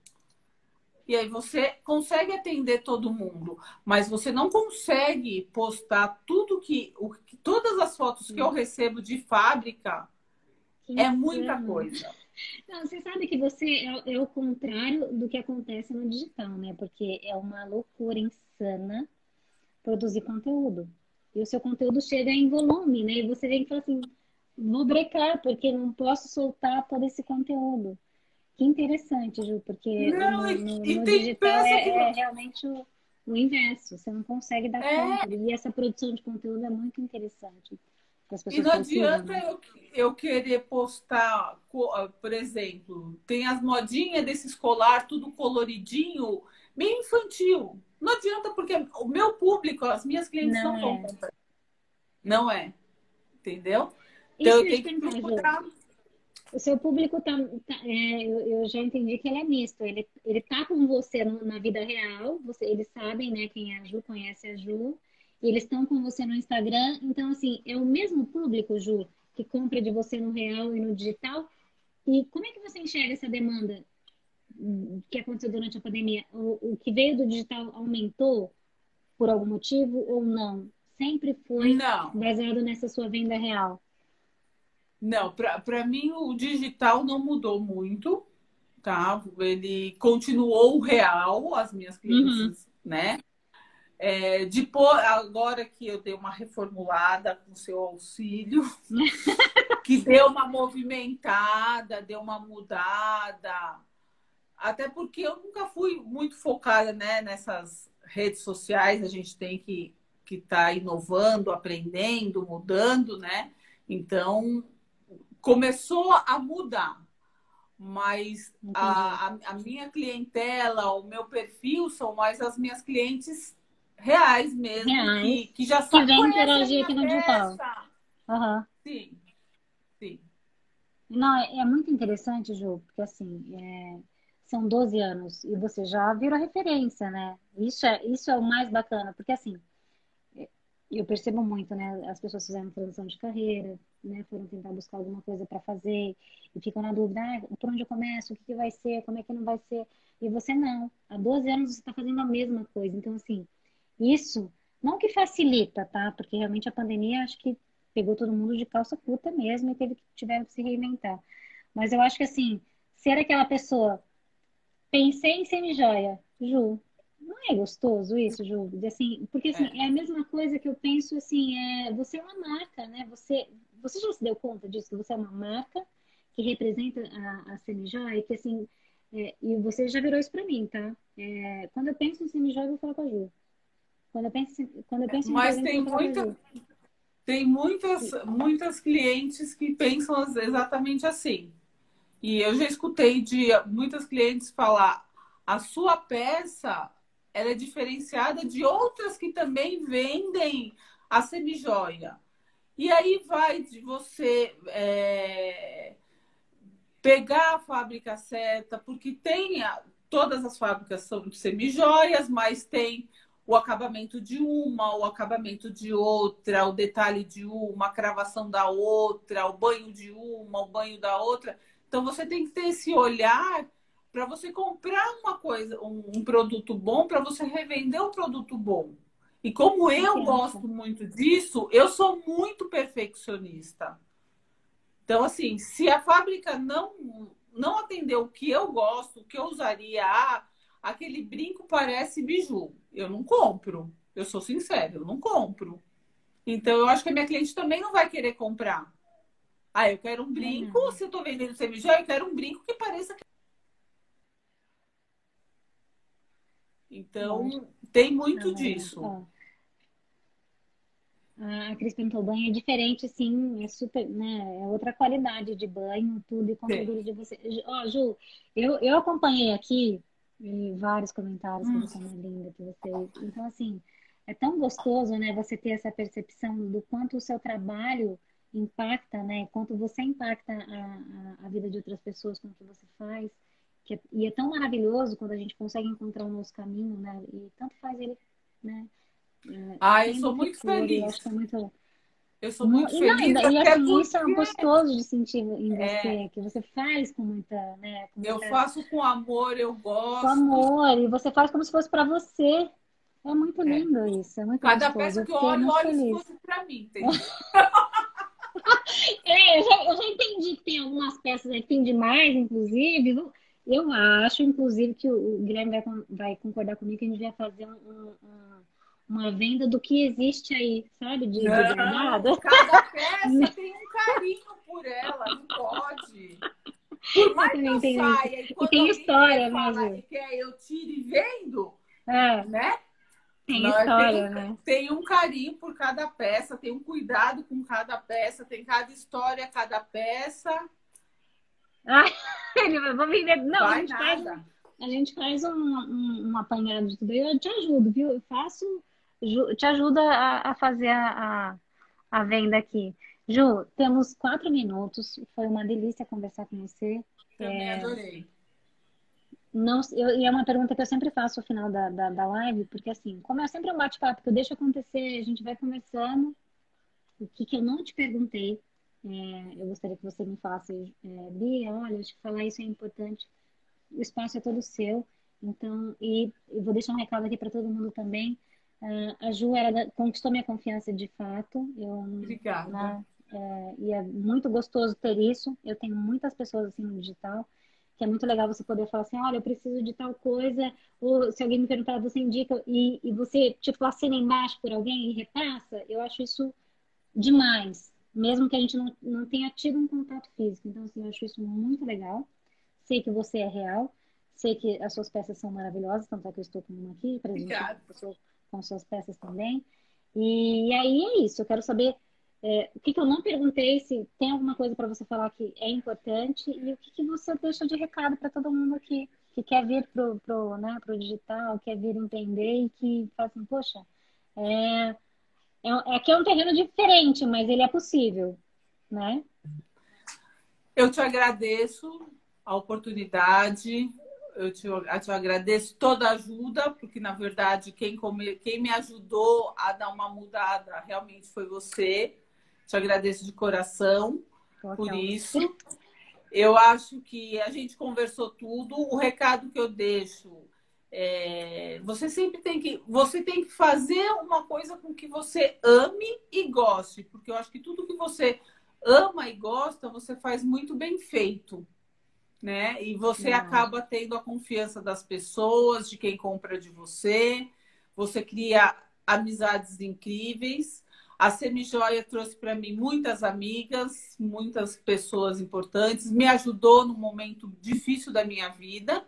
E aí você consegue atender todo mundo, mas você não consegue postar tudo que, o, todas as fotos que eu recebo de fábrica que é muita coisa. Não, você sabe que você é, é, o contrário do que acontece no digital, né? Porque é uma loucura insana produzir conteúdo. E o seu conteúdo chega em volume, né? E você vem e fala assim, vou brecar, porque não posso soltar todo esse conteúdo. Que interessante, Ju, porque não, no, no, no digital é, é, realmente o, o, inverso. Você não consegue dar é... conta. E essa produção de conteúdo é muito interessante. E não adianta eu, eu querer postar, por exemplo, tem as modinhas desse escolar, tudo coloridinho, bem infantil. Não adianta, porque o meu público, as minhas clientes não, não vão é. comprar. Não é. Entendeu? Então eu tenho que procurar. O seu público tá, tá é, eu, eu, já entendi que ele é misto. Ele, ele tá com você na vida real, você, eles sabem, né, quem é a Ju, conhece a Ju, e eles estão com você no Instagram. Então, assim, é o mesmo público, Ju, que compra de você no real e no digital. E como é que você enxerga essa demanda que aconteceu durante a pandemia, o, o que veio do digital aumentou por algum motivo ou não? Sempre foi não. baseado nessa sua venda real? Não, para mim o digital não mudou muito, tá? Ele continuou real, as minhas clientes, uhum. né? É, depois, agora que eu dei uma reformulada com seu auxílio, que deu uma movimentada, deu uma mudada, até porque eu nunca fui muito focada né, nessas redes sociais, a gente tem que que está inovando, aprendendo, mudando, né? Então começou a mudar, mas a, a, a, minha clientela, o meu perfil são mais as minhas clientes reais mesmo, reais. Que, que já. Que vem interagir aqui no digital. Uhum. Sim, sim. Não, é, é, muito interessante, Ju, porque assim, é, são 12 anos e você já virou referência, né? Isso é, isso é o mais bacana, porque assim, eu percebo muito, né? As pessoas fizeram transição de carreira, né? Foram tentar buscar alguma coisa para fazer e ficam na dúvida, ah, por onde eu começo? O que, que vai ser? Como é que não vai ser? E você não. Há 12 anos você está fazendo a mesma coisa. Então, assim, isso não que facilita, tá? Porque realmente a pandemia acho que pegou todo mundo de calça curta mesmo e teve que tiveram que se reinventar. Mas eu acho que assim, ser aquela pessoa Pensei em semi-joia. Ju, não é gostoso isso, Ju? Assim, porque assim, é. é. a mesma coisa que eu penso assim, é, você é uma marca, né? Você, você já se deu conta disso, que você é uma marca que representa a, a semi-joia, que assim, é, e você já virou isso para mim, tá? É, quando eu penso em semi-joia, eu vou falar com a Ju. Quando eu penso, quando eu penso Mas em tem muita, tem muitas, muitas clientes que pensam exatamente assim. E eu já escutei de muitas clientes falar: a sua peça ela é diferenciada de outras que também vendem a semijoia. E aí vai de você é, pegar a fábrica certa, porque tem a, todas as fábricas são de semijoias, mas tem o acabamento de uma, o acabamento de outra, o detalhe de uma, a cravação da outra, o banho de uma, o banho da outra. Então você tem que ter esse olhar para você comprar uma coisa, um, um produto bom, para você revender um produto bom. E como eu gosto muito disso, eu sou muito perfeccionista. Então, assim, se a fábrica não não atendeu o que eu gosto, o que eu usaria, ah, aquele brinco parece biju, eu não compro. Eu sou sincero, eu não compro. Então, eu acho que a minha cliente também não vai querer comprar. Ah, eu quero um brinco. Uhum. Se eu estou vendendo semijoia, eu quero um brinco que pareça. Então, uhum. tem muito uhum. disso. A Cris perguntou, banho é diferente, sim, é super, né? É outra qualidade de banho, tudo, e conteúdo de você. Ó, oh, Ju, eu, eu acompanhei aqui vários comentários que você é linda que vocês. Então, assim, é tão gostoso, né, você ter essa percepção do quanto o seu trabalho impacta, né? Quanto você impacta a, a, a, vida de outras pessoas com o que você faz. Que é, e é tão maravilhoso quando a gente consegue encontrar o nosso caminho, né? E tanto faz ele, né? Ah, eu sou muito feliz. Eu acho que é muito eu sou muito e, feliz. Não, e assim, porque... isso é gostoso de sentir em você, é... que você faz com muita, né? Com eu muita... faço com amor, eu gosto. Com amor, e você faz como se fosse para você. É muito lindo é. isso, é muito Cada gostoso. peça que eu olho, eu olho se fosse para mim, entendeu? é, eu já, eu já entendi que tem algumas peças aí que tem demais, inclusive. Eu acho, inclusive, que o Guilherme vai, vai concordar comigo que a gente vai fazer um, um uma venda do que existe aí, sabe? De, de. Cada peça tem um carinho por ela, não pode. Por mais que eu tem, saia e, e tem história, que quer eu tire vendo, é. né? Tem história, tem, né? Tem um carinho por cada peça, tem um cuidado com cada peça, tem cada história, cada peça. Ah, vou vender. Não, Vai a gente nada. faz, a gente faz um, um, um apanhado de tudo. Eu te ajudo, viu? Eu faço te ajuda a, a fazer a, a, a, venda aqui. Ju, temos quatro minutos. Foi uma delícia conversar com você. Também é, adorei. Não, eu, e é uma pergunta que eu sempre faço no final da, da, da live, porque assim, como é sempre um bate-papo que eu deixo acontecer, a gente vai conversando. O que, que eu não te perguntei, é, eu gostaria que você me falasse, é, Bia, olha, acho que falar isso é importante. O espaço é todo seu. Então, e eu vou deixar um recado aqui para todo mundo também. A Ju era, conquistou minha confiança de fato. Eu, Obrigada. Né, é, e é muito gostoso ter isso. Eu tenho muitas pessoas assim no digital, que é muito legal você poder falar assim, olha, eu preciso de tal coisa, ou se alguém me perguntar, você indica, e, e você, tipo, assina embaixo por alguém e repassa. Eu acho isso demais, mesmo que a gente não, não tenha tido um contato físico. Então, assim, eu acho isso muito legal. Sei que você é real, sei que as suas peças são maravilhosas, tanto é que eu estou com uma aqui, presente com suas peças também. E aí é isso, eu quero saber é, o que, que, eu não perguntei, se tem alguma coisa para você falar que é importante e o que, que você deixa de recado para todo mundo aqui que quer vir pro, pro, né, pro digital, quer vir empreender e que fala assim, poxa, é, é, aqui é um terreno diferente, mas ele é possível, né? Eu te agradeço a oportunidade, eu te, eu te agradeço toda a ajuda, porque na verdade quem, come, quem me ajudou a dar uma mudada realmente foi você. Te agradeço de coração por isso. Eu acho que a gente conversou tudo. O recado que eu deixo é, você sempre tem que você tem que fazer uma coisa com que você ame e goste, porque eu acho que tudo que você ama e gosta você faz muito bem feito né? E você acaba tendo a confiança das pessoas, de quem compra de você. Você cria amizades incríveis. A Semijoia trouxe para mim muitas amigas, muitas pessoas importantes, me ajudou no momento difícil da minha vida.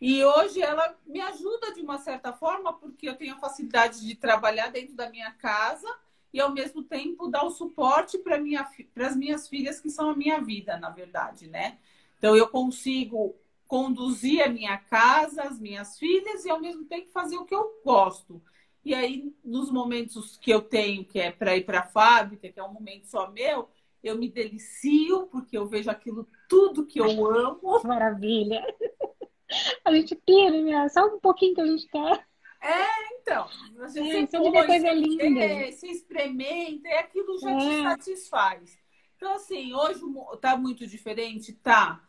E hoje ela me ajuda de uma certa forma, porque eu tenho a facilidade de trabalhar dentro da minha casa e, ao mesmo tempo, dar o suporte para minha, as minhas filhas, que são a minha vida, na verdade, né? Então, eu consigo conduzir a minha casa, as minhas filhas e, ao mesmo tempo, fazer o que eu gosto. E aí, nos momentos que eu tenho, que é para ir para a fábrica, que é um momento só meu, eu me delicio, porque eu vejo aquilo tudo que eu amo. Maravilha! A gente pira, né? Só um pouquinho que a gente quer. É, então. Você é, se coisa linda. É, se experimenta, e aquilo já é. te satisfaz. Então, assim, hoje tá muito diferente? Tá.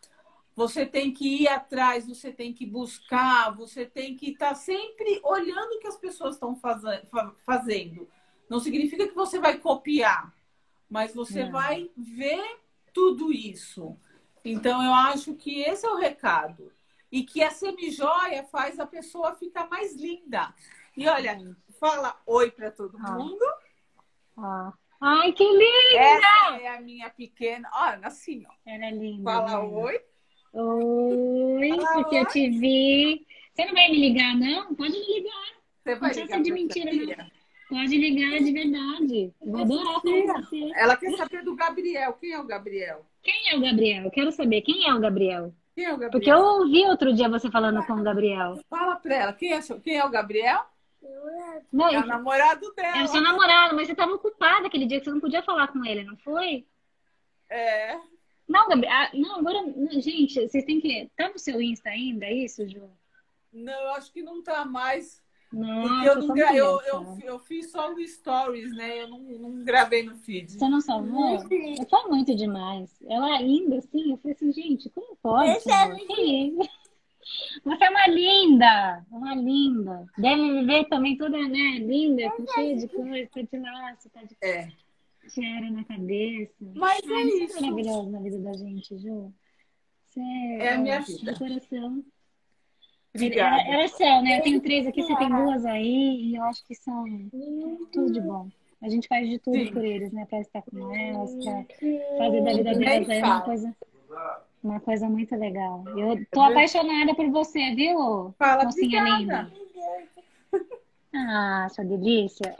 Você tem que ir atrás, você tem que buscar, você tem que estar tá sempre olhando o que as pessoas estão fazendo. Não significa que você vai copiar, mas você Não. vai ver tudo isso. Então, eu acho que esse é o recado. E que a semijoia faz a pessoa ficar mais linda. E olha, fala oi para todo ah. mundo. Ah. Ai, que linda! Essa é a minha pequena. Olha, assim, ó. Ela é linda. Fala oi. Oi, Fala porque eu te vi. Você não vai me ligar, não? Pode me ligar. Você vai não ligar de mentira, não. Pode ligar de verdade. vou adorar você. Ela quer saber do Gabriel. Quem é o Gabriel? Quem é o Gabriel? Quero saber. Quem é o Gabriel? Quem é o Gabriel? Porque eu ouvi outro dia você falando com o Gabriel. Fala pra ela. Quem é, quem é o Gabriel? Não, é o namorado dela. É o seu namorado, mas você estava ocupada aquele dia que você não podia falar com ele, não foi? É. Não, Gabriel, ah, não, agora, gente, vocês têm que. Tá no seu Insta ainda, é isso, Ju? Não, eu acho que não tá mais. Nossa, Porque eu, não gra- eu, é, eu, eu fiz só no stories, né? Eu não, não gravei no feed. Você não salvou? Foi muito demais. Ela ainda assim, eu falei assim, gente, como pode? Esse é isso? Você é uma linda, uma linda. Deve viver também toda, né, linda, com cheia de coisa, tá de laço, tá de É. tiara na cabeça. Mas é Ai, você isso. maravilhoso na vida da gente, Ju. Você É a minha vida. De coração. Obrigada. Ela- Elas são, né? Eu tenho três aqui, você tem duas aí, e eu acho que são tudo de bom. A gente faz de tudo Sim. por eles, né? Pra estar com elas, pra fazer da vida delas aí uma coisa, uma coisa muito legal. Eu tô É apaixonada por você, viu? Fala, Mocinha linda. Ah, sua delícia.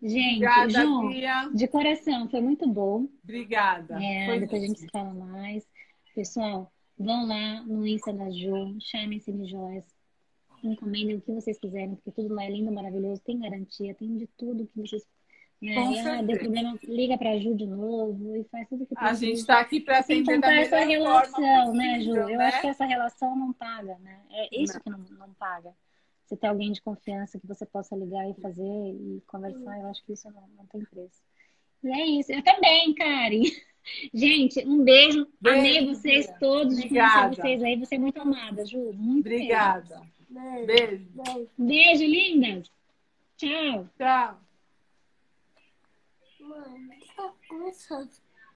Gente, Obrigada, Ju, Bia. de coração, foi muito bom. Obrigada. É, depois a gente se fala mais. Pessoal, vão lá no Insta da Ju, chamem Joias. Encomendem o que vocês quiserem, porque tudo lá é lindo, maravilhoso, tem garantia, tem de tudo que vocês. É, ah, deu problema, liga pra Ju de novo e faz tudo que A precisa. gente está aqui para Sem atender da essa relação, forma né, Ju? possível, Eu né? acho que essa relação não paga, né? É isso Não. que não, não paga. Você ter alguém de confiança que você possa ligar e fazer e conversar, eu acho que isso não, não tem preço. E é isso. Eu também, Karen. Gente, um beijo. Beijo, Amei vocês Bia. todos, de Obrigada. conhecer vocês aí. Você é muito amada, Ju. Muito Obrigada. Beijo. Beijo. Beijo. Beijo, lindas. Tchau. Tchau. Mãe, tá.